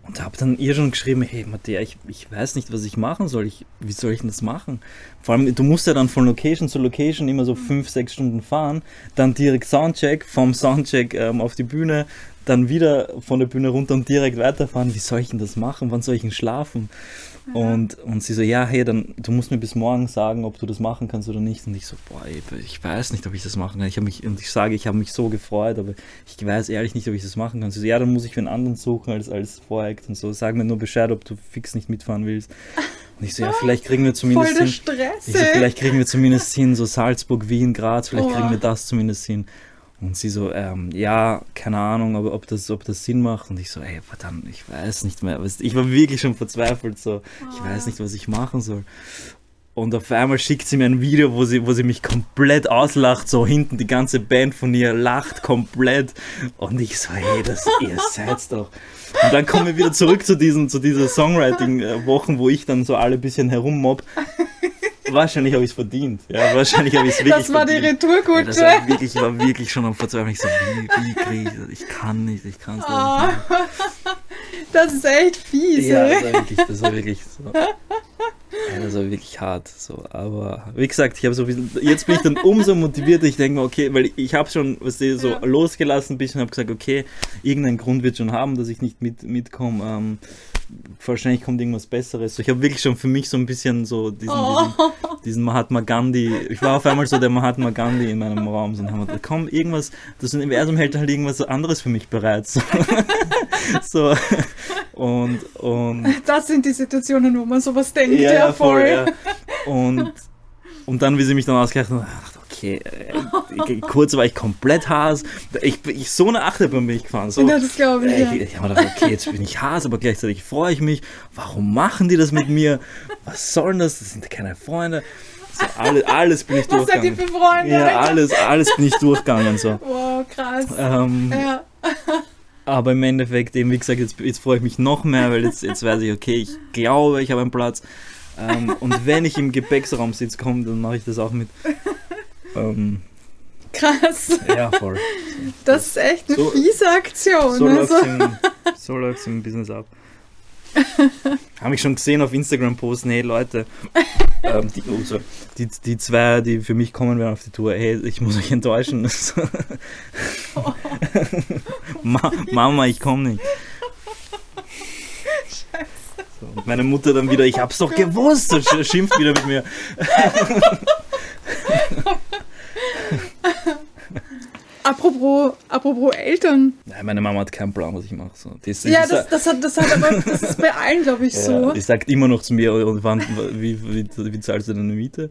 und habe dann ihr schon geschrieben, hey Matthäa, ich, ich weiß nicht, was ich machen soll. Ich, wie soll ich denn das machen? Vor allem, du musst ja dann von Location zu Location immer so fünf, sechs Stunden fahren, dann direkt Soundcheck, vom Soundcheck ähm, auf die Bühne, dann wieder von der Bühne runter und direkt weiterfahren. Wie soll ich denn das machen? Wann soll ich denn schlafen? Und, und sie so, ja, hey, dann, du musst mir bis morgen sagen, ob du das machen kannst oder nicht. Und ich so, boah, ey, ich weiß nicht, ob ich das machen kann. Ich habe mich, und ich sage, ich habe mich so gefreut, aber ich weiß ehrlich nicht, ob ich das machen kann. Sie so, ja, dann muss ich für einen anderen suchen als, als Voreact und so. Sag mir nur Bescheid, ob du fix nicht mitfahren willst. Und ich so, ja, vielleicht kriegen wir zumindest Voll hin. Stress. Ich so, vielleicht kriegen wir zumindest hin, so Salzburg, Wien, Graz, vielleicht Oh. kriegen wir das zumindest hin. Und sie so, ähm, ja, keine Ahnung, aber ob das, ob das Sinn macht. Und ich so, ey, verdammt, ich weiß nicht mehr. Ich war wirklich schon verzweifelt, so, ich weiß nicht, was ich machen soll. Und auf einmal schickt sie mir ein Video, wo sie, wo sie mich komplett auslacht, so hinten die ganze Band von ihr lacht komplett. Und ich so, hey, das, ihr seid's doch. Und dann kommen wir wieder zurück zu diesen, zu dieser Songwriting-Wochen, wo ich dann so alle ein bisschen herummob. Wahrscheinlich habe ich es verdient. Ja, wahrscheinlich habe ich es wirklich Das war die verdient. Retourkutsche. Ja, das war wirklich, ich war wirklich schon am Verzweifeln. Ich so, wie, wie kriege ich das? Ich kann nicht, ich kann es nicht. Ah, das ist echt fies, Ja, ey. das war wirklich, das war wirklich so. Ja, das war wirklich hart. So. Aber wie gesagt, ich habe so ein bisschen, jetzt bin ich dann umso motivierter. Ich denke mir, okay, weil ich habe schon was die, so Ja. losgelassen ein bisschen, habe gesagt, okay, irgendeinen Grund wird schon haben, dass ich nicht mit, mitkomme. Ähm, wahrscheinlich kommt irgendwas Besseres. Ich habe wirklich schon für mich so ein bisschen so diesen, Oh. diesen, diesen Mahatma Gandhi. Ich war auf einmal so der Mahatma Gandhi in meinem Raum. Und haben gedacht, komm, irgendwas, das Universum hält halt irgendwas anderes für mich bereit. So. so. Und, und Das sind die Situationen, wo man sowas denkt. Ja, voll. ja. Und, und dann, wie sie mich dann ausgerechnet ich, okay, äh, kurz war ich komplett Haas. Ich, ich so eine Achterbahn bin ich gefahren. So, Ja, das glaube ich, äh, ich, ich habe gedacht, okay, jetzt bin ich Haas, aber gleichzeitig freue ich mich. Warum machen die das mit mir? Was soll denn das? Das sind keine Freunde. So, alle, alles bin ich Was seid ihr durchgegangen. für Freunde? Ja, alles, alles bin ich durchgegangen. So. Wow, krass. Ähm, Ja. aber im Endeffekt, eben wie gesagt, jetzt, jetzt freue ich mich noch mehr, weil jetzt, jetzt weiß ich, okay, ich glaube, ich habe einen Platz. Ähm, und wenn ich im Gepäcksraum sitze, komm, dann mache ich das auch mit. Ähm, Krass. ja, voll. Das ist echt eine So- fiese Aktion. So läuft also. es im, so läuft's im Business ab. Habe ich schon gesehen auf Instagram posten, hey Leute, ähm, die, oh, sorry, die, die zwei, die für mich kommen werden auf die Tour, hey, ich muss euch enttäuschen. Ma Mama, ich komme nicht. So, und meine Mutter dann wieder, ich hab's doch gewusst, und sch- schimpft wieder mit mir. Apropos, apropos Eltern. Nein, meine Mama hat keinen Plan, was ich mache. So. Ist- Ja, das, das, hat, das hat aber, das ist bei allen, glaube ich, Ja, so. Die sagt immer noch zu mir, und wann, wie, wie, wie zahlst du deine Miete?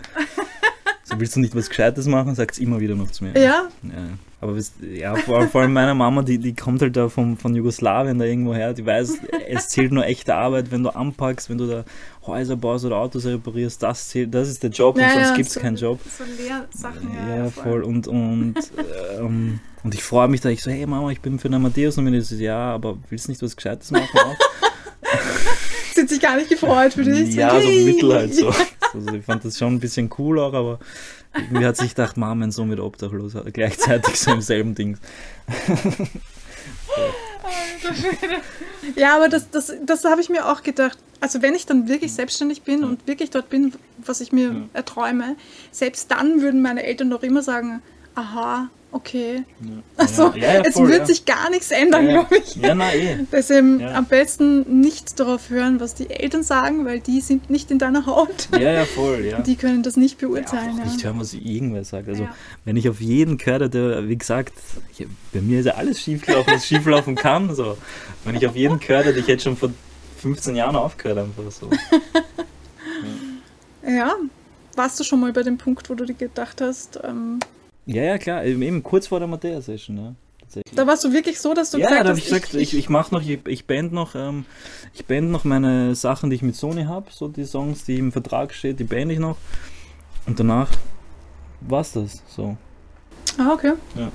So, willst du nicht was Gescheites machen? Sagt sie immer wieder noch zu mir. Ja, Ja, aber ja, vor, vor allem meine Mama, die, die kommt halt da vom, von Jugoslawien da irgendwo her, die weiß, es zählt nur echte Arbeit, wenn du anpackst, wenn du da Häuser baust oder Autos reparierst, das zählt, das ist der Job und Ja, sonst ja, gibt es so- keinen Job. so Lehrsachen, Ja, voll. Und, und, ähm, und ich freue mich da, ich so, hey Mama, ich bin für den Amadeus und sie so, ja, aber willst du nicht was Gescheites machen auch? hat sich gar nicht gefreut für dich. Ja, so Yay. mittel halt so. Also ich fand das schon ein bisschen cool auch, aber irgendwie hat sich gedacht, Mama, mein Sohn wird obdachlos, gleichzeitig so im selben Ding. Ja, aber das, das, das habe ich mir auch gedacht. Also wenn ich dann wirklich selbstständig bin und wirklich dort bin, was ich mir erträume, selbst dann würden meine Eltern doch immer sagen, aha, Okay. Ja. Also, ja, ja, es voll, wird sich gar nichts ändern, glaube ich. Ja, na eh. Deswegen am besten nicht darauf hören, was die Eltern sagen, weil die sind nicht in deiner Haut. Ja, ja, voll, ja. Die können das nicht Ja, beurteilen. auch Ja, nicht hören, was irgendwer sagt. Also, wenn ich auf jeden höre, der, wie gesagt, ich, bei mir ist ja alles schiefgelaufen, was schieflaufen kann. So. Wenn ich auf jeden höre, ich hätte schon vor 15 Jahren aufgehört, einfach so. ja. Warst du schon mal bei dem Punkt, wo du dir gedacht hast, ähm, Ja, ja, klar, eben eben kurz vor der Mattea-Session, ja. Da warst du wirklich so, dass du Ja, gesagt da habe hast, ich gesagt, ich, ich mache noch, ich, ich band noch, ähm, ich band noch meine Sachen, die ich mit Sony habe, so die Songs, die im Vertrag steht, die band ich noch. Und danach war's das, so. Ah, okay. Ja.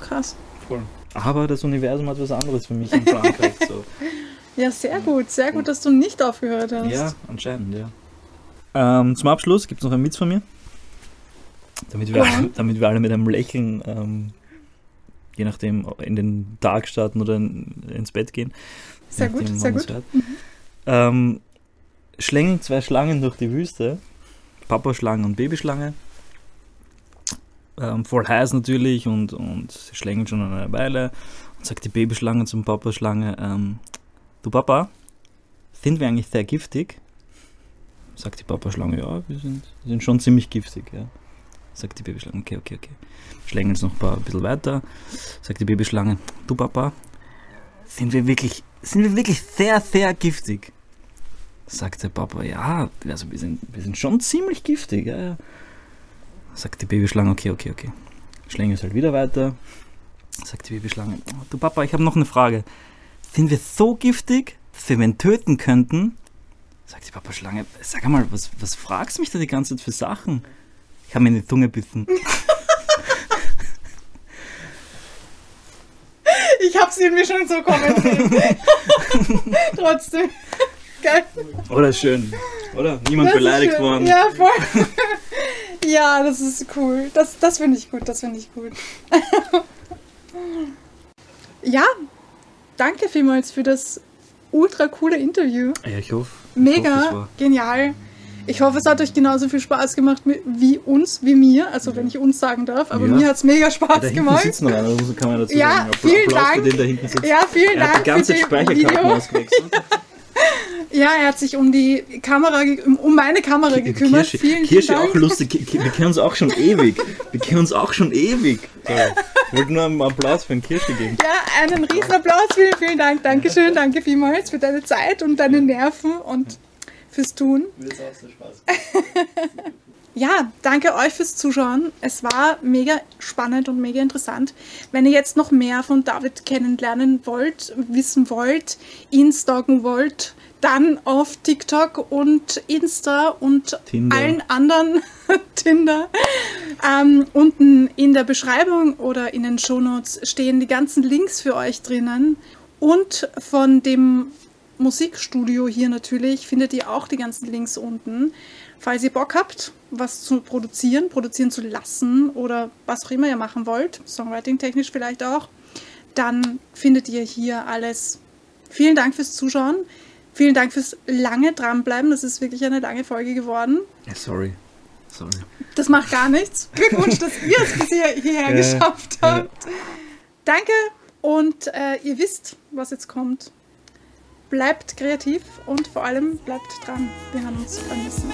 Krass. Voll. Aber das Universum hat was anderes für mich in Plan gehabt, so. Ja, sehr gut. Sehr gut, dass du nicht aufgehört hast. Ja, anscheinend, ja. Ähm, zum Abschluss gibt es noch einen Witz von mir. Damit wir, alle, damit wir alle mit einem Lächeln, ähm, je nachdem, in den Tag starten oder in, ins Bett gehen. Sehr Je gut, nachdem, sehr gut. hört. Ähm, schlängeln zwei Schlangen durch die Wüste. Papa-Schlange und Babyschlange. Ähm, voll heiß natürlich und, und sie schlängeln schon eine Weile. Und sagt die Babyschlange zum Papa-Schlange, ähm, du Papa, sind wir eigentlich sehr giftig? Sagt die Papa-Schlange, ja, wir sind, wir sind schon ziemlich giftig, ja. Sagt die Babyschlange, okay, okay, okay. Schlängeln es noch ein, paar, ein bisschen weiter. Sagt die Babyschlange, du Papa, sind wir wirklich, sind wir wirklich sehr, sehr giftig? Sagt der Papa, ja, also wir sind, wir sind schon ziemlich giftig, ja, ja. Sagt die Babyschlange, okay, okay, okay. Schlängel es halt wieder weiter. Sagt die Babyschlange, du Papa, ich habe noch eine Frage. Sind wir so giftig, dass wir wen töten könnten? Sagt die Papa-Schlange, sag einmal, was, was fragst du mich da die ganze Zeit für Sachen? Ich habe mir in die Zunge bissen. Ich hab's irgendwie schon so kommentiert. Trotzdem. Geil. Oder schön, oder? Niemand Das beleidigt worden. Ja, voll. ja, das ist cool. Das, das finde ich gut, das finde ich gut. ja, danke vielmals für das ultra coole Interview. Ja, ich hoffe. ich hoffe, Mega war- genial. Ich hoffe, es hat euch genauso viel Spaß gemacht wie uns, wie mir. Also, wenn ich uns sagen darf. Aber Ja. mir hat es mega Ja, Spaß hinten gemacht. sitzt noch einer, also kann man dazu Ja, sagen. Vielen Applaus Dank. Ja, vielen er hat Dank die ganze Video. ausgewechselt. Ja, er hat sich um die Kamera, um- meine Kamera gekümmert. Kirsche, vielen, Kirsche vielen auch lustig. Wir kennen uns auch schon ewig. Wir kennen uns auch schon ewig. So, ich wollte nur einen Applaus für den Kirsche geben. Ja, einen Riesenapplaus. Vielen, vielen Dank. Dankeschön. Danke vielmals für deine Zeit und deine Nerven und fürs Tun. Ja, danke euch fürs Zuschauen. Es war mega spannend und mega interessant. Wenn ihr jetzt noch mehr von David kennenlernen wollt, wissen wollt, ihn stalken wollt, dann auf TikTok und Insta und Tinder. allen anderen Tinder. Ähm, unten in der Beschreibung oder in den Shownotes stehen die ganzen Links für euch drinnen. Und von dem Musikstudio hier natürlich findet ihr auch die ganzen Links unten. Falls ihr Bock habt, was zu produzieren, produzieren zu lassen oder was auch immer ihr machen wollt, Songwriting-technisch vielleicht auch, dann findet ihr hier alles. Vielen Dank fürs Zuschauen. Vielen Dank fürs lange dranbleiben. Das ist wirklich eine lange Folge geworden. Sorry. Sorry. Das macht gar nichts. Glückwunsch, dass ihr es bis hier, hierher geschafft habt. Danke und äh, ihr wisst, was jetzt kommt bleibt kreativ und vor allem bleibt dran. Wir haben uns vermissen.